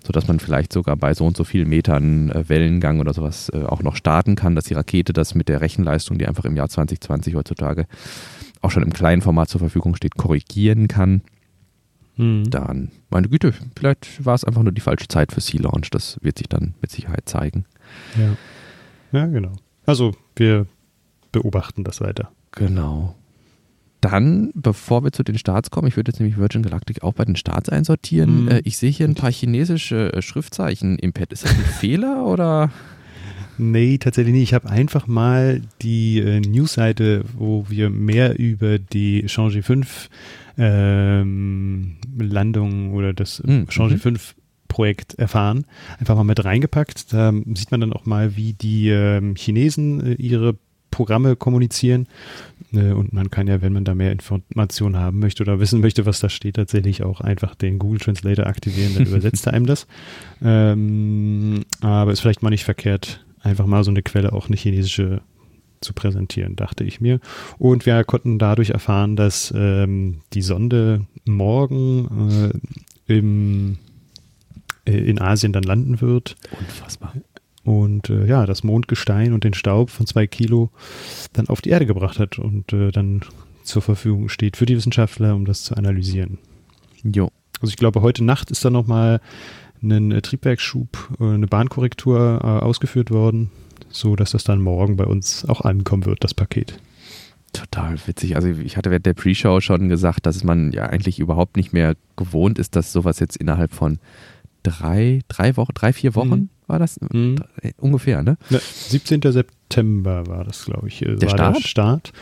sodass man vielleicht sogar bei so und so vielen Metern äh, Wellengang oder sowas äh, auch noch starten kann, dass die Rakete das mit der Rechenleistung, die einfach im Jahr 2020 heutzutage auch schon im kleinen Format zur Verfügung steht, korrigieren kann. Mhm. Dann, meine Güte, vielleicht war es einfach nur die falsche Zeit für Sea Launch. Das wird sich dann mit Sicherheit zeigen. Ja, ja genau. Also wir beobachten das weiter. Genau. Dann, bevor wir zu den Starts kommen, ich würde jetzt nämlich Virgin Galactic auch bei den Starts einsortieren. Mhm. Äh, ich sehe hier ein paar chinesische äh, Schriftzeichen im Pad. Ist das ein (laughs) Fehler oder? Nee, tatsächlich nicht. Ich habe einfach mal die äh, Newsseite, wo wir mehr über die Changi 5 ähm, Landung oder das mhm. Changi 5 Projekt erfahren, einfach mal mit reingepackt. Da sieht man dann auch mal, wie die ähm, Chinesen äh, ihre Programme kommunizieren. Äh, und man kann ja, wenn man da mehr Informationen haben möchte oder wissen möchte, was da steht, tatsächlich auch einfach den Google Translator aktivieren, dann (laughs) übersetzt er einem das. Ähm, aber ist vielleicht mal nicht verkehrt, einfach mal so eine Quelle auch eine chinesische zu präsentieren, dachte ich mir. Und wir konnten dadurch erfahren, dass ähm, die Sonde morgen äh, im, äh, in Asien dann landen wird. Unfassbar und äh, ja, das Mondgestein und den Staub von zwei Kilo dann auf die Erde gebracht hat und äh, dann zur Verfügung steht für die Wissenschaftler, um das zu analysieren. Jo. Also ich glaube, heute Nacht ist da nochmal ein äh, Triebwerksschub, äh, eine Bahnkorrektur ausgeführt worden, so dass das dann morgen bei uns auch ankommen wird, das Paket. Total witzig. Also ich hatte während der Pre-Show schon gesagt, dass man ja eigentlich überhaupt nicht mehr gewohnt ist, dass sowas jetzt innerhalb von drei, drei Wochen, drei, vier Wochen mhm war das mhm. ungefähr, ne? Ja, 17. September war das, glaube ich. Äh, der Start? Der Start.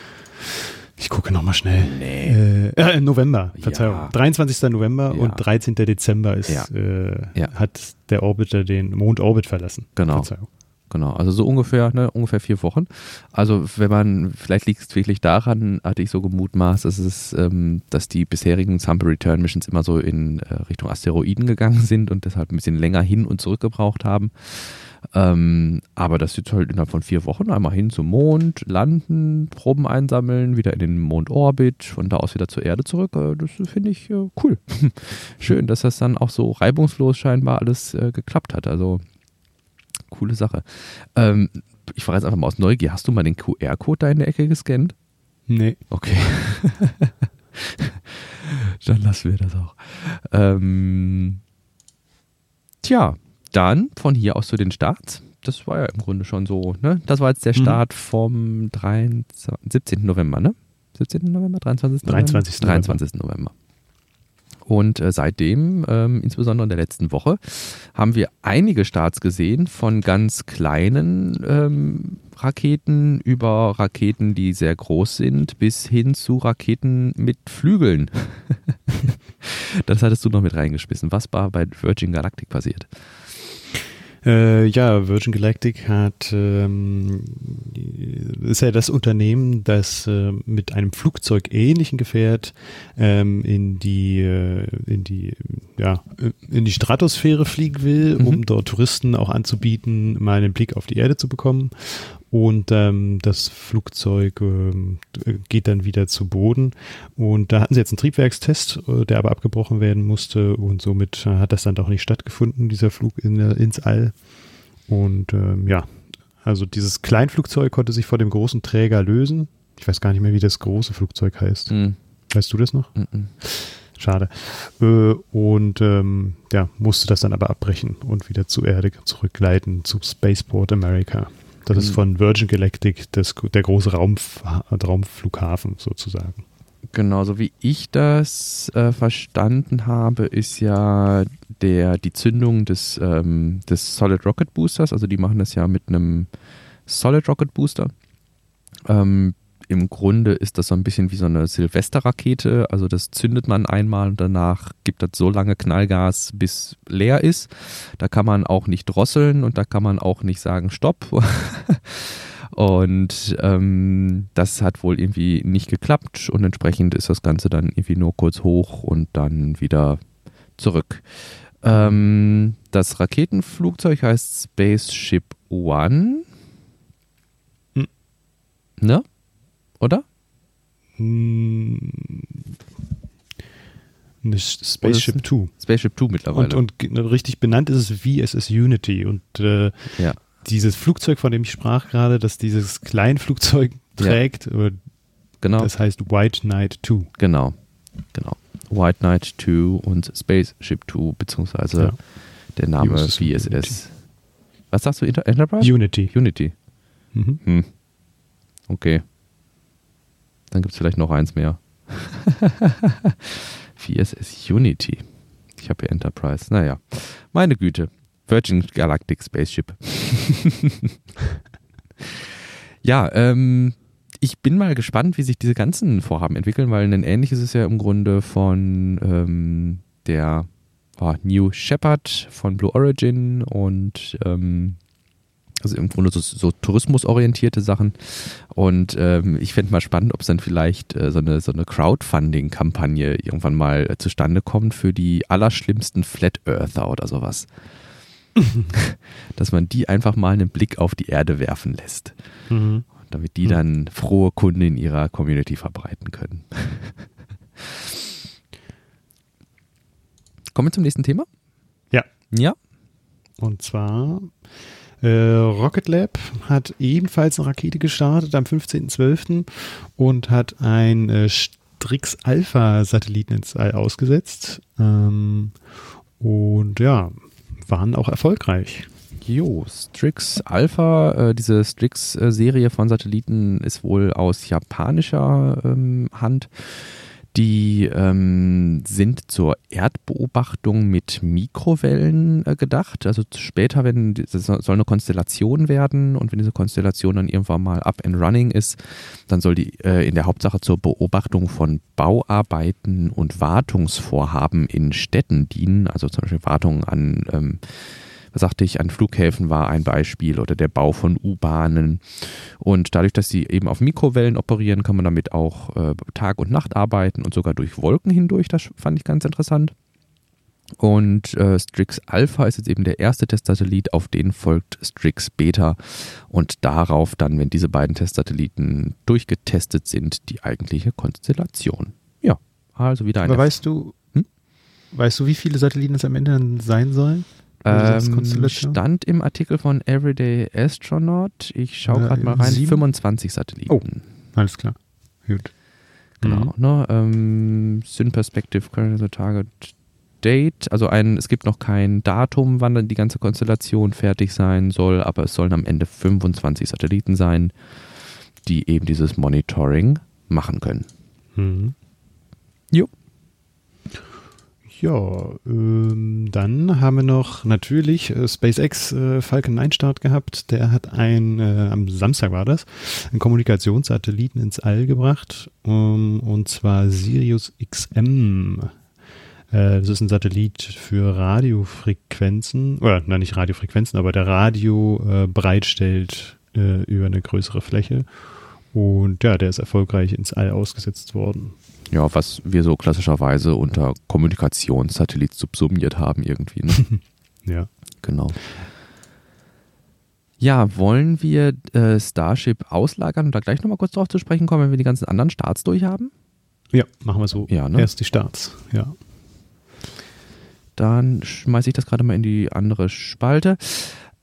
Ich gucke nochmal schnell. Nee. Äh, äh, November, Verzeihung. Ja. 23. November ja. und 13. Dezember ist, ja. Äh, hat der Orbiter den Mondorbit verlassen. Genau. Verzeihung. Genau, also so ungefähr, ne, ungefähr vier Wochen. Also wenn man, vielleicht liegt es wirklich daran, hatte ich so gemutmaßt, dass es, ähm, dass die bisherigen Sample Return Missions immer so in äh, Richtung Asteroiden gegangen (laughs) sind und deshalb ein bisschen länger hin und zurück gebraucht haben. Ähm, aber das jetzt halt innerhalb von vier Wochen einmal hin zum Mond, landen, Proben einsammeln, wieder in den Mondorbit, von da aus wieder zur Erde zurück. Äh, das finde ich äh, cool. (laughs) Schön, dass das dann auch so reibungslos scheinbar alles äh, geklappt hat. Also coole Sache. Ähm, ich frage jetzt einfach mal aus Neugier, hast du mal den QR-Code da in der Ecke gescannt? Nee. Okay. (laughs) dann lassen wir das auch. Ähm, tja, dann von hier aus zu den Starts. Das war ja im Grunde schon so, ne? Das war jetzt der mhm. Start mhm. vom 23, 17. November, ne? 17. November, 23. November? 23. 23. November. Und äh, seitdem, ähm, insbesondere in der letzten Woche, haben wir einige Starts gesehen von ganz kleinen ähm, Raketen über Raketen, die sehr groß sind, bis hin zu Raketen mit Flügeln. (laughs) das hattest du noch mit reingeschmissen. Was war bei Virgin Galactic passiert? Äh, ja, Virgin Galactic hat ähm, ist ja das Unternehmen, das äh, mit einem Flugzeug ähnlichen Gefährt ähm, in die äh, in die ja in die Stratosphäre fliegen will, mhm. um dort Touristen auch anzubieten, mal einen Blick auf die Erde zu bekommen. Und ähm, das Flugzeug ähm, geht dann wieder zu Boden. Und da hatten sie jetzt einen Triebwerkstest, äh, der aber abgebrochen werden musste. Und somit äh, hat das dann doch nicht stattgefunden, dieser Flug in, ins All. Und ähm, ja, also dieses Kleinflugzeug konnte sich vor dem großen Träger lösen. Ich weiß gar nicht mehr, wie das große Flugzeug heißt. Mhm. Weißt du das noch? Mhm. Schade. Äh, und ähm, ja, musste das dann aber abbrechen und wieder zur Erde zurückgleiten zu Spaceport America. Das ist mhm. von Virgin Galactic das, der große Raumf Raumflughafen sozusagen. Genau, so wie ich das äh, verstanden habe, ist ja der, die Zündung des, ähm, des Solid Rocket Boosters, also die machen das ja mit einem Solid Rocket Booster. Ähm, im Grunde ist das so ein bisschen wie so eine Silvesterrakete. Also das zündet man einmal und danach gibt das so lange Knallgas, bis leer ist. Da kann man auch nicht drosseln und da kann man auch nicht sagen Stopp. (laughs) und ähm, das hat wohl irgendwie nicht geklappt und entsprechend ist das Ganze dann irgendwie nur kurz hoch und dann wieder zurück. Ähm, das Raketenflugzeug heißt Spaceship One. Hm. Ne? Oder? Hm, eine Spaceship 2. Spaceship 2 mittlerweile. Und, und richtig benannt ist es VSS Unity. Und äh, ja. dieses Flugzeug, von dem ich sprach gerade, das dieses Kleinflugzeug trägt, ja. genau. das heißt White Knight 2. Genau, genau. White Knight 2 und Spaceship 2, beziehungsweise ja. der Name USS VSS. Unity. Was sagst du, Enterprise? Unity. Unity. Mhm. Hm. Okay. Dann gibt es vielleicht noch eins mehr. (laughs) VSS Unity. Ich habe hier Enterprise. Naja, meine Güte. Virgin Galactic Spaceship. (laughs) ja, ähm, ich bin mal gespannt, wie sich diese ganzen Vorhaben entwickeln, weil ein ähnliches ist ja im Grunde von ähm, der oh, New Shepard von Blue Origin und ähm, also im Grunde so, so tourismusorientierte Sachen. Und ähm, ich fände mal spannend, ob es dann vielleicht äh, so eine, so eine Crowdfunding-Kampagne irgendwann mal äh, zustande kommt für die allerschlimmsten Flat Earther oder sowas. (laughs) Dass man die einfach mal einen Blick auf die Erde werfen lässt. Mhm. Damit die mhm. dann frohe Kunden in ihrer Community verbreiten können. (laughs) Kommen wir zum nächsten Thema? Ja. Ja. Und zwar äh, Rocket Lab hat ebenfalls eine Rakete gestartet am 15.12. und hat ein äh, Strix Alpha Satelliten ins All ausgesetzt. Ähm, und ja, waren auch erfolgreich. Jo, Strix Alpha, äh, diese Strix-Serie von Satelliten ist wohl aus japanischer ähm, Hand. Die ähm, sind zur Erdbeobachtung mit Mikrowellen äh, gedacht. Also später, wenn das soll eine Konstellation werden und wenn diese Konstellation dann irgendwann mal up and running ist, dann soll die äh, in der Hauptsache zur Beobachtung von Bauarbeiten und Wartungsvorhaben in Städten dienen. Also zum Beispiel Wartung an ähm, sagte ich, an Flughäfen war ein Beispiel oder der Bau von U-Bahnen. Und dadurch, dass sie eben auf Mikrowellen operieren, kann man damit auch äh, Tag und Nacht arbeiten und sogar durch Wolken hindurch. Das fand ich ganz interessant. Und äh, Strix Alpha ist jetzt eben der erste Testsatellit, auf den folgt Strix Beta und darauf dann, wenn diese beiden Testsatelliten durchgetestet sind, die eigentliche Konstellation. Ja, also wieder ein. Aber weißt du, hm? weißt du, wie viele Satelliten es am Ende dann sein sollen? Ähm, stand im Artikel von Everyday Astronaut. Ich schaue gerade mal rein. Sieben? 25 Satelliten. Oh, alles klar. Gut. Genau. Mhm. Ne, ähm, Syn Perspective Current Target Date. Also ein, es gibt noch kein Datum, wann dann die ganze Konstellation fertig sein soll, aber es sollen am Ende 25 Satelliten sein, die eben dieses Monitoring machen können. Mhm. Jo. Ja, ähm, dann haben wir noch natürlich äh, SpaceX äh, Falcon 9 Start gehabt. Der hat ein, äh, am Samstag war das, einen Kommunikationssatelliten ins All gebracht. Um, und zwar Sirius XM. Äh, das ist ein Satellit für Radiofrequenzen, oder nein, nicht Radiofrequenzen, aber der Radio äh, bereitstellt äh, über eine größere Fläche. Und ja, der ist erfolgreich ins All ausgesetzt worden ja, was wir so klassischerweise unter Kommunikationssatellit subsumiert haben irgendwie. Ne? (laughs) ja. Genau. Ja, wollen wir äh, Starship auslagern und da gleich nochmal kurz drauf zu sprechen kommen, wenn wir die ganzen anderen Starts durchhaben? Ja, machen wir so. Ja, ne? Erst die Starts, ja. Dann schmeiße ich das gerade mal in die andere Spalte.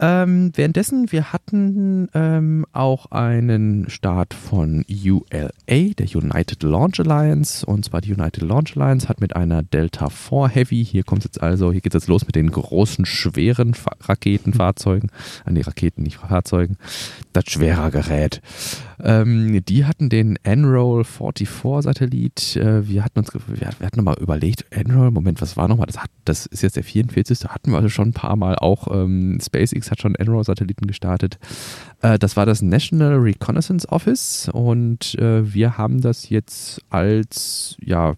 Ähm, währenddessen, wir hatten ähm, auch einen Start von ULA, der United Launch Alliance. Und zwar die United Launch Alliance hat mit einer Delta 4 Heavy, hier kommt jetzt also, hier geht es jetzt los mit den großen, schweren Fa Raketenfahrzeugen, an die Raketen, nicht Fahrzeugen, das schwerer Gerät. Ähm, die hatten den Enroll 44 Satellit. Äh, wir hatten uns, wir, wir hatten nochmal überlegt, Enroll, Moment, was war nochmal? Das, das ist jetzt der 44. hatten wir also schon ein paar Mal auch ähm, SpaceX hat schon Enroll-Satelliten gestartet. Äh, das war das National Reconnaissance Office und äh, wir haben das jetzt als, ja,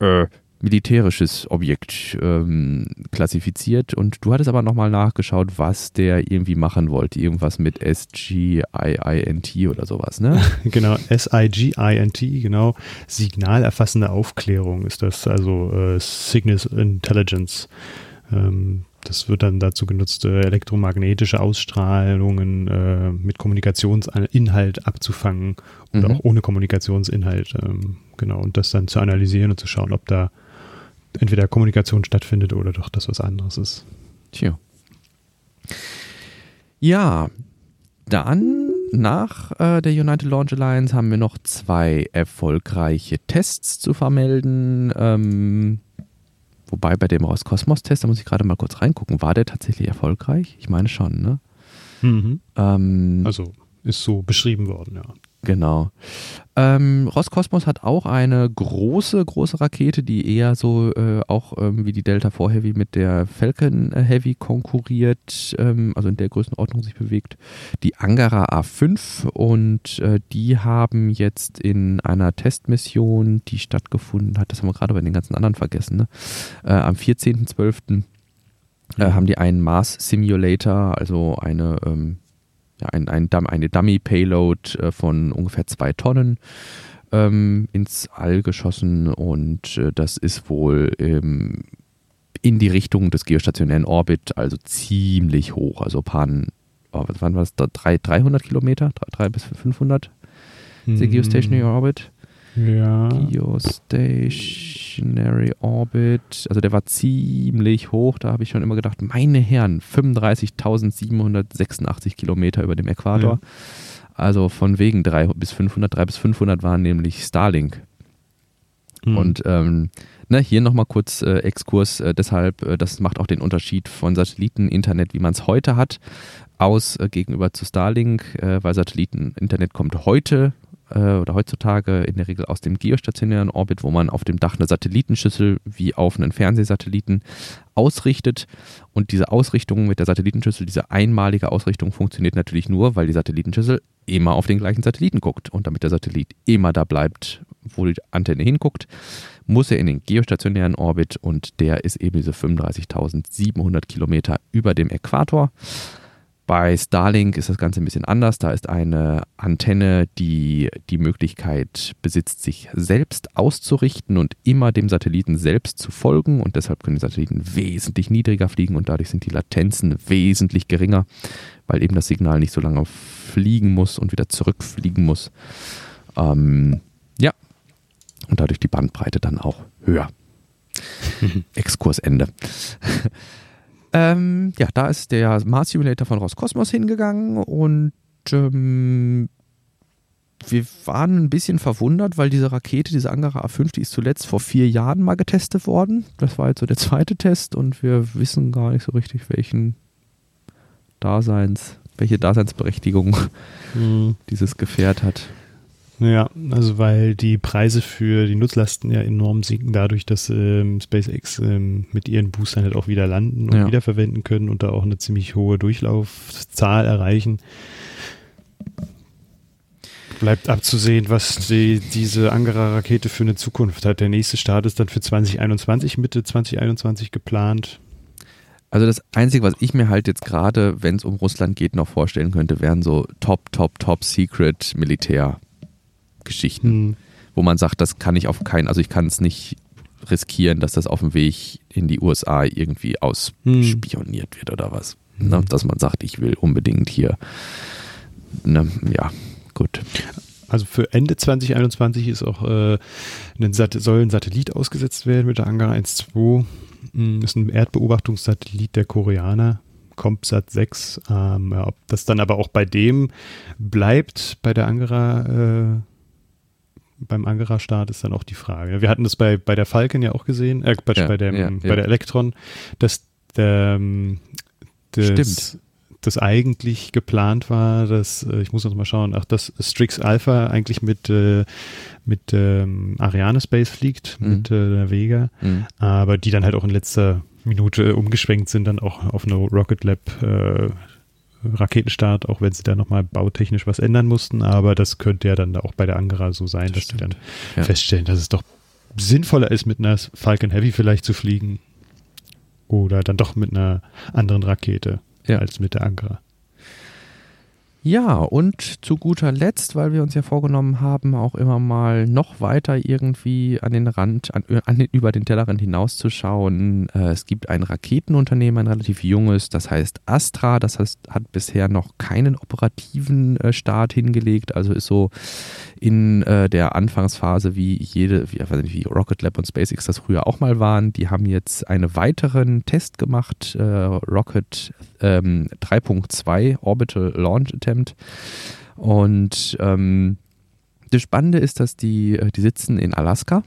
äh, militärisches Objekt ähm, klassifiziert und du hattest aber nochmal nachgeschaut, was der irgendwie machen wollte. Irgendwas mit SGIINT oder sowas, ne? (laughs) genau, SIGINT, genau. Signalerfassende Aufklärung ist das, also äh, Signal Intelligence. Ähm, das wird dann dazu genutzt, äh, elektromagnetische Ausstrahlungen äh, mit Kommunikationsinhalt abzufangen oder mhm. auch ohne Kommunikationsinhalt. Ähm, genau, und das dann zu analysieren und zu schauen, ob da entweder Kommunikation stattfindet oder doch das was anderes ist. Tja. Ja, dann nach äh, der United Launch Alliance haben wir noch zwei erfolgreiche Tests zu vermelden. Ähm, wobei bei dem Roskosmos-Test, da muss ich gerade mal kurz reingucken, war der tatsächlich erfolgreich? Ich meine schon, ne? Mhm. Ähm, also ist so beschrieben worden, ja. Genau. Ähm, Roskosmos hat auch eine große, große Rakete, die eher so äh, auch ähm, wie die Delta IV Heavy mit der Falcon Heavy konkurriert, ähm, also in der Größenordnung sich bewegt. Die Angara A5 und äh, die haben jetzt in einer Testmission, die stattgefunden hat, das haben wir gerade bei den ganzen anderen vergessen, ne? äh, am 14.12. Äh, haben die einen Mars Simulator, also eine ähm, ja, ein, ein, eine Dummy-Payload äh, von ungefähr zwei Tonnen ähm, ins All geschossen und äh, das ist wohl ähm, in die Richtung des geostationären Orbit, also ziemlich hoch, also paar, oh, was waren das, 300 Kilometer, 3 bis 500 hm. der Geostationary Orbit. Ja. Geostationary Orbit. Also der war ziemlich hoch. Da habe ich schon immer gedacht, meine Herren, 35.786 Kilometer über dem Äquator. Ja. Also von wegen 3 bis 500, 3 bis 500 waren nämlich Starlink. Hm. Und ähm, ne, hier nochmal kurz äh, Exkurs. Äh, deshalb, äh, das macht auch den Unterschied von Satelliteninternet, wie man es heute hat, aus äh, gegenüber zu Starlink, äh, weil Satelliteninternet kommt heute äh, oder heutzutage in der Regel aus dem geostationären Orbit, wo man auf dem Dach eine Satellitenschüssel wie auf einen Fernsehsatelliten ausrichtet. Und diese Ausrichtung mit der Satellitenschüssel, diese einmalige Ausrichtung funktioniert natürlich nur, weil die Satellitenschüssel immer auf den gleichen Satelliten guckt. Und damit der Satellit immer da bleibt, wo die Antenne hinguckt, muss er in den geostationären Orbit und der ist eben diese 35.700 Kilometer über dem Äquator. Bei Starlink ist das Ganze ein bisschen anders. Da ist eine Antenne, die die Möglichkeit besitzt, sich selbst auszurichten und immer dem Satelliten selbst zu folgen. Und deshalb können die Satelliten wesentlich niedriger fliegen und dadurch sind die Latenzen wesentlich geringer, weil eben das Signal nicht so lange fliegen muss und wieder zurückfliegen muss. Ähm, ja, und dadurch die Bandbreite dann auch höher. (laughs) Exkursende. Ähm, ja, da ist der Mars Simulator von Roskosmos hingegangen und ähm, wir waren ein bisschen verwundert, weil diese Rakete, diese Angara A5, die ist zuletzt vor vier Jahren mal getestet worden. Das war jetzt so der zweite Test und wir wissen gar nicht so richtig, welchen Daseins, welche Daseinsberechtigung mhm. dieses Gefährt hat. Ja, also weil die Preise für die Nutzlasten ja enorm sinken, dadurch, dass ähm, SpaceX ähm, mit ihren Boostern halt auch wieder landen und ja. wiederverwenden können und da auch eine ziemlich hohe Durchlaufzahl erreichen. Bleibt abzusehen, was die, diese Angara-Rakete für eine Zukunft hat. Der nächste Start ist dann für 2021, Mitte 2021 geplant. Also das Einzige, was ich mir halt jetzt gerade, wenn es um Russland geht, noch vorstellen könnte, wären so Top, Top, Top Secret Militär Geschichten, hm. wo man sagt, das kann ich auf keinen, also ich kann es nicht riskieren, dass das auf dem Weg in die USA irgendwie ausspioniert hm. wird oder was. Ne? Dass man sagt, ich will unbedingt hier, ne? ja, gut. Also für Ende 2021 ist auch äh, ein soll ein Satellit ausgesetzt werden mit der Angara 1.2. Hm, ist ein Erdbeobachtungssatellit der Koreaner. CompSat 6. Ähm, ob das dann aber auch bei dem bleibt, bei der Angara äh, beim Angara-Start ist dann auch die Frage. Wir hatten das bei, bei der Falcon ja auch gesehen, äh, bei, ja, bei, dem, ja, bei der Elektron, dass der, ähm, das, Stimmt. das eigentlich geplant war, dass, äh, ich muss noch mal schauen, ach, dass Strix Alpha eigentlich mit, äh, mit ähm, Ariane Space fliegt, mhm. mit äh, der Vega, mhm. aber die dann halt auch in letzter Minute umgeschwenkt sind, dann auch auf eine Rocket Lab äh, Raketenstart, auch wenn sie da nochmal bautechnisch was ändern mussten, aber das könnte ja dann auch bei der Angara so sein, das dass stimmt. sie dann ja. feststellen, dass es doch sinnvoller ist, mit einer Falcon Heavy vielleicht zu fliegen. Oder dann doch mit einer anderen Rakete ja. als mit der Ankara. Ja, und zu guter Letzt, weil wir uns ja vorgenommen haben, auch immer mal noch weiter irgendwie an den Rand, an, an den, über den Tellerrand hinauszuschauen. Äh, es gibt ein Raketenunternehmen, ein relativ junges, das heißt Astra. Das heißt, hat bisher noch keinen operativen äh, Start hingelegt, also ist so in äh, der Anfangsphase wie jede, wie, nicht, wie Rocket Lab und SpaceX das früher auch mal waren. Die haben jetzt einen weiteren Test gemacht, äh, Rocket ähm, 3.2 Orbital Launch Attempt. Und ähm, das Spannende ist, dass die, äh, die sitzen in Alaska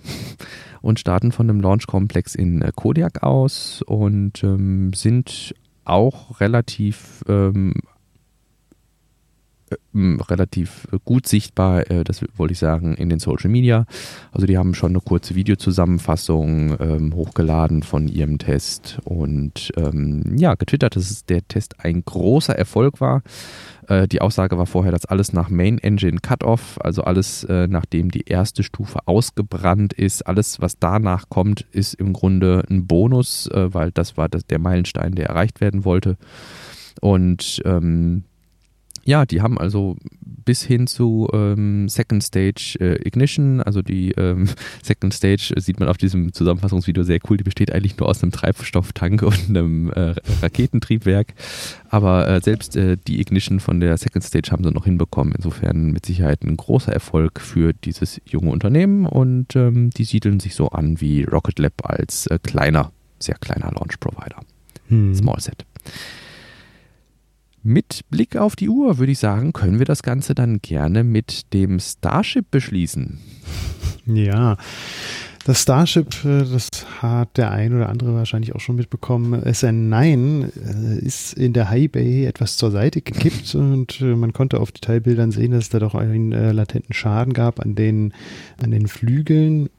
und starten von einem Launchkomplex in äh, Kodiak aus und ähm, sind auch relativ ähm, äh, relativ gut sichtbar, äh, das wollte ich sagen, in den Social Media. Also die haben schon eine kurze Videozusammenfassung ähm, hochgeladen von ihrem Test und ähm, ja, getwittert, dass der Test ein großer Erfolg war. Äh, die Aussage war vorher, dass alles nach Main Engine Cutoff, also alles äh, nachdem die erste Stufe ausgebrannt ist, alles was danach kommt, ist im Grunde ein Bonus, äh, weil das war das, der Meilenstein, der erreicht werden wollte. Und ähm, ja, die haben also bis hin zu ähm, Second Stage äh, Ignition, also die ähm, (laughs) Second Stage sieht man auf diesem Zusammenfassungsvideo sehr cool, die besteht eigentlich nur aus einem Treibstofftank (laughs) und einem äh, Raketentriebwerk, aber äh, selbst äh, die Ignition von der Second Stage haben sie noch hinbekommen, insofern mit Sicherheit ein großer Erfolg für dieses junge Unternehmen und ähm, die siedeln sich so an wie Rocket Lab als äh, kleiner, sehr kleiner Launch Provider. Hm. Small Set. Mit Blick auf die Uhr würde ich sagen, können wir das Ganze dann gerne mit dem Starship beschließen. Ja, das Starship, äh, das hat der ein oder andere wahrscheinlich auch schon mitbekommen. SN9 äh, ist in der High Bay etwas zur Seite gekippt und äh, man konnte auf Detailbildern sehen, dass es da doch einen latenten Schaden gab an den, an den Flügeln.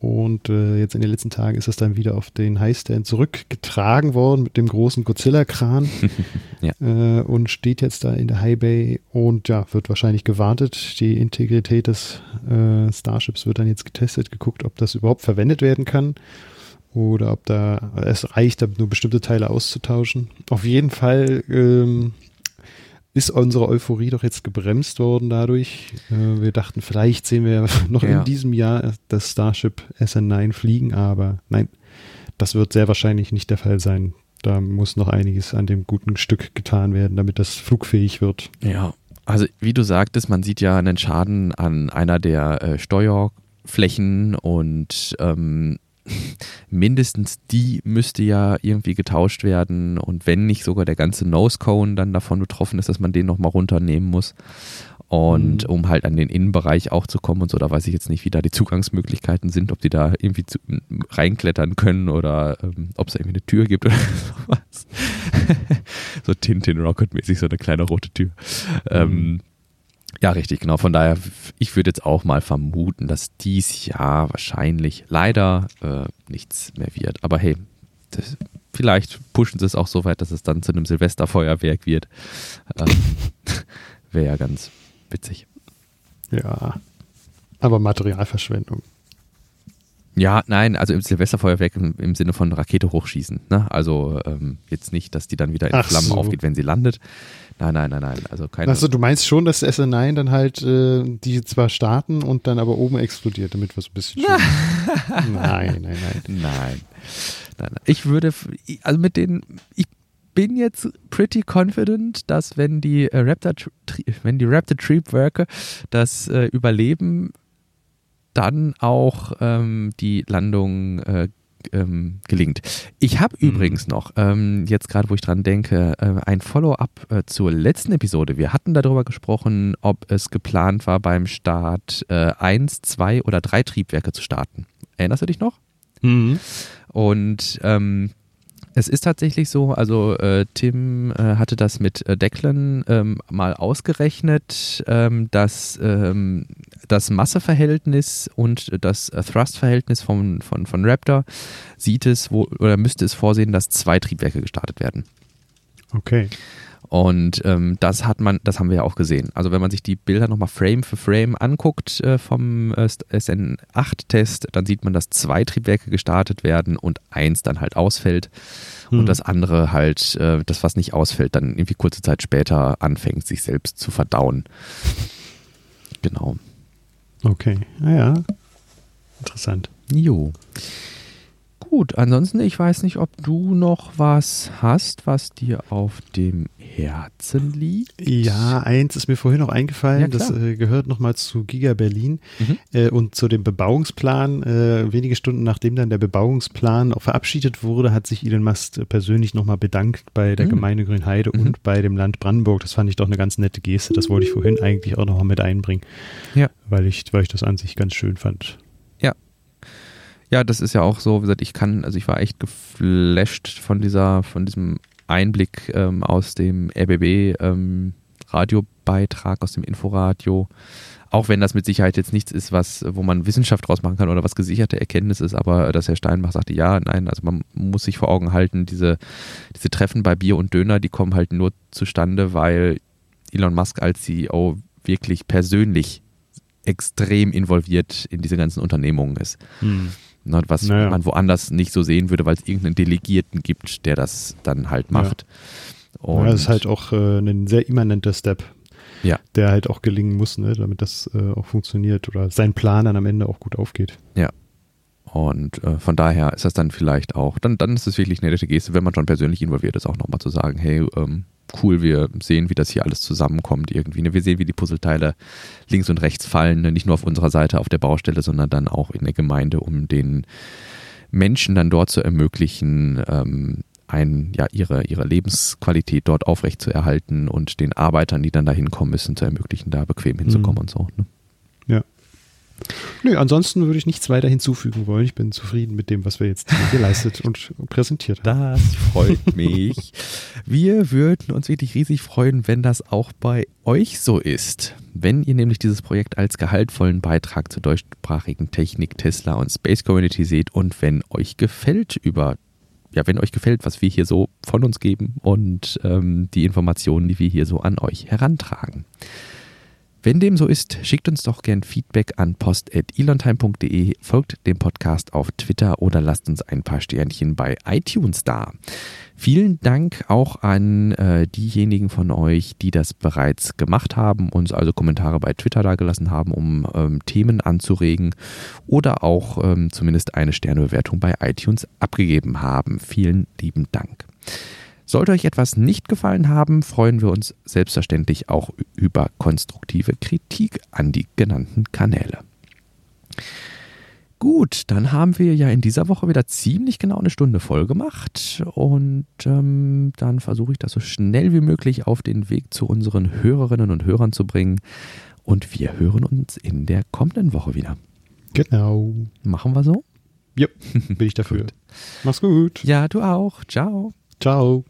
Und äh, jetzt in den letzten Tagen ist es dann wieder auf den Highstand zurückgetragen worden mit dem großen Godzilla-Kran (laughs) ja. äh, und steht jetzt da in der High Bay und ja, wird wahrscheinlich gewartet. Die Integrität des äh, Starships wird dann jetzt getestet, geguckt, ob das überhaupt verwendet werden kann oder ob da es reicht, nur bestimmte Teile auszutauschen. Auf jeden Fall ähm, ist unsere Euphorie doch jetzt gebremst worden dadurch. Äh, wir dachten, vielleicht sehen wir (laughs) noch ja. in diesem Jahr das Starship SN9 fliegen, aber nein, das wird sehr wahrscheinlich nicht der Fall sein. Da muss noch einiges an dem guten Stück getan werden, damit das flugfähig wird. Ja, also wie du sagtest, man sieht ja einen Schaden an einer der äh, Steuerflächen und ähm, mindestens die müsste ja irgendwie getauscht werden und wenn nicht sogar der ganze Nose Cone dann davon betroffen ist, dass man den nochmal runternehmen muss. Und mhm. um halt an den Innenbereich auch zu kommen und so, da weiß ich jetzt nicht, wie da die Zugangsmöglichkeiten sind, ob die da irgendwie zu, reinklettern können oder ähm, ob es irgendwie eine Tür gibt oder (laughs) sowas. so Tintin Rocket mäßig, so eine kleine rote Tür. Ähm, mhm. Ähm, ja, richtig, genau. Von daher, ich würde jetzt auch mal vermuten, dass dies Jahr wahrscheinlich leider äh, nichts mehr wird. Aber hey, das, vielleicht pushen sie es auch so weit, dass es dann zu einem Silvesterfeuerwerk wird. Ähm, (laughs) Wäre ja ganz witzig. Ja, aber Materialverschwendung. Ja, nein, also im Silvesterfeuerwerk im, im Sinne von Rakete hochschießen. Ne? Also ähm, jetzt nicht, dass die dann wieder in Ach Flammen so. aufgeht, wenn sie landet. Nein, nein, nein, nein. Also keine. Also du meinst schon, dass SN9 dann halt äh, die zwar starten und dann aber oben explodiert, damit wir so ein bisschen. (laughs) nein, nein, nein. Nein. Nein, nein. Ich würde, also mit den, ich bin jetzt pretty confident, dass wenn die äh, Raptor, wenn die Raptor Triebwerke das äh, überleben, dann auch ähm, die Landung äh, ähm, gelingt. Ich habe mhm. übrigens noch, ähm, jetzt gerade wo ich dran denke, äh, ein Follow-up äh, zur letzten Episode. Wir hatten darüber gesprochen, ob es geplant war, beim Start äh, eins, zwei oder drei Triebwerke zu starten. Erinnerst du dich noch? Mhm. Und ähm, es ist tatsächlich so, also äh, Tim äh, hatte das mit äh, Declan ähm, mal ausgerechnet, ähm, dass ähm, das Masseverhältnis und das äh, Thrust-Verhältnis von, von, von Raptor sieht es wo, oder müsste es vorsehen, dass zwei Triebwerke gestartet werden. Okay. Und ähm, das hat man, das haben wir ja auch gesehen. Also wenn man sich die Bilder nochmal Frame für Frame anguckt äh, vom äh, SN8-Test, dann sieht man, dass zwei Triebwerke gestartet werden und eins dann halt ausfällt. Hm. Und das andere halt, äh, das was nicht ausfällt, dann irgendwie kurze Zeit später anfängt, sich selbst zu verdauen. Genau. Okay, naja. Ah, Interessant. Jo. Gut, ansonsten, ich weiß nicht, ob du noch was hast, was dir auf dem Herzen liegt. Ja, eins ist mir vorhin noch eingefallen, ja, das äh, gehört nochmal zu Giga Berlin mhm. äh, und zu dem Bebauungsplan. Äh, wenige Stunden nachdem dann der Bebauungsplan auch verabschiedet wurde, hat sich Elon Musk persönlich nochmal bedankt bei der mhm. Gemeinde Grünheide mhm. und bei dem Land Brandenburg. Das fand ich doch eine ganz nette Geste. Das wollte ich vorhin eigentlich auch nochmal mit einbringen, ja. weil, ich, weil ich das an sich ganz schön fand. Ja, das ist ja auch so, wie gesagt, ich kann, also ich war echt geflasht von dieser, von diesem Einblick ähm, aus dem RBB ähm, Radiobeitrag, aus dem Inforadio. Auch wenn das mit Sicherheit jetzt nichts ist, was, wo man Wissenschaft draus machen kann oder was gesicherte Erkenntnis ist, aber dass Herr Steinbach sagte, ja, nein, also man muss sich vor Augen halten, diese, diese Treffen bei Bier und Döner, die kommen halt nur zustande, weil Elon Musk als CEO wirklich persönlich extrem involviert in diese ganzen Unternehmungen ist. Hm. Ne, was naja. man woanders nicht so sehen würde, weil es irgendeinen Delegierten gibt, der das dann halt macht. Ja, Und ja das ist halt auch äh, ein sehr immanenter Step, ja. der halt auch gelingen muss, ne, damit das äh, auch funktioniert oder sein Plan dann am Ende auch gut aufgeht. Ja. Und äh, von daher ist das dann vielleicht auch, dann, dann ist es wirklich eine nette Geste, wenn man schon persönlich involviert ist, auch nochmal zu sagen, hey, ähm, cool, wir sehen, wie das hier alles zusammenkommt irgendwie. Ne? Wir sehen, wie die Puzzleteile links und rechts fallen, ne? nicht nur auf unserer Seite auf der Baustelle, sondern dann auch in der Gemeinde, um den Menschen dann dort zu ermöglichen, ähm, ein, ja, ihre, ihre Lebensqualität dort aufrechtzuerhalten und den Arbeitern, die dann da hinkommen müssen, zu ermöglichen, da bequem hinzukommen mhm. und so. Ne? Nö, ansonsten würde ich nichts weiter hinzufügen wollen. Ich bin zufrieden mit dem, was wir jetzt geleistet und präsentiert haben. Das freut mich. wir würden uns wirklich riesig freuen, wenn das auch bei euch so ist. Wenn ihr nämlich dieses Projekt als gehaltvollen Beitrag zur deutschsprachigen Technik, Tesla und Space Community seht und wenn euch gefällt über ja, wenn euch gefällt, was wir hier so von uns geben und ähm, die Informationen, die wir hier so an euch herantragen. Wenn dem so ist, schickt uns doch gern Feedback an post.elontime.de, folgt dem Podcast auf Twitter oder lasst uns ein paar Sternchen bei iTunes da. Vielen Dank auch an äh, diejenigen von euch, die das bereits gemacht haben, uns also Kommentare bei Twitter dagelassen haben, um ähm, Themen anzuregen oder auch ähm, zumindest eine Sternebewertung bei iTunes abgegeben haben. Vielen lieben Dank. Sollte euch etwas nicht gefallen haben, freuen wir uns selbstverständlich auch über konstruktive Kritik an die genannten Kanäle. Gut, dann haben wir ja in dieser Woche wieder ziemlich genau eine Stunde voll gemacht und ähm, dann versuche ich das so schnell wie möglich auf den Weg zu unseren Hörerinnen und Hörern zu bringen und wir hören uns in der kommenden Woche wieder. Genau. Machen wir so? Ja, bin ich dafür. (laughs) Mach's gut. Ja, du auch. Ciao. Ciao.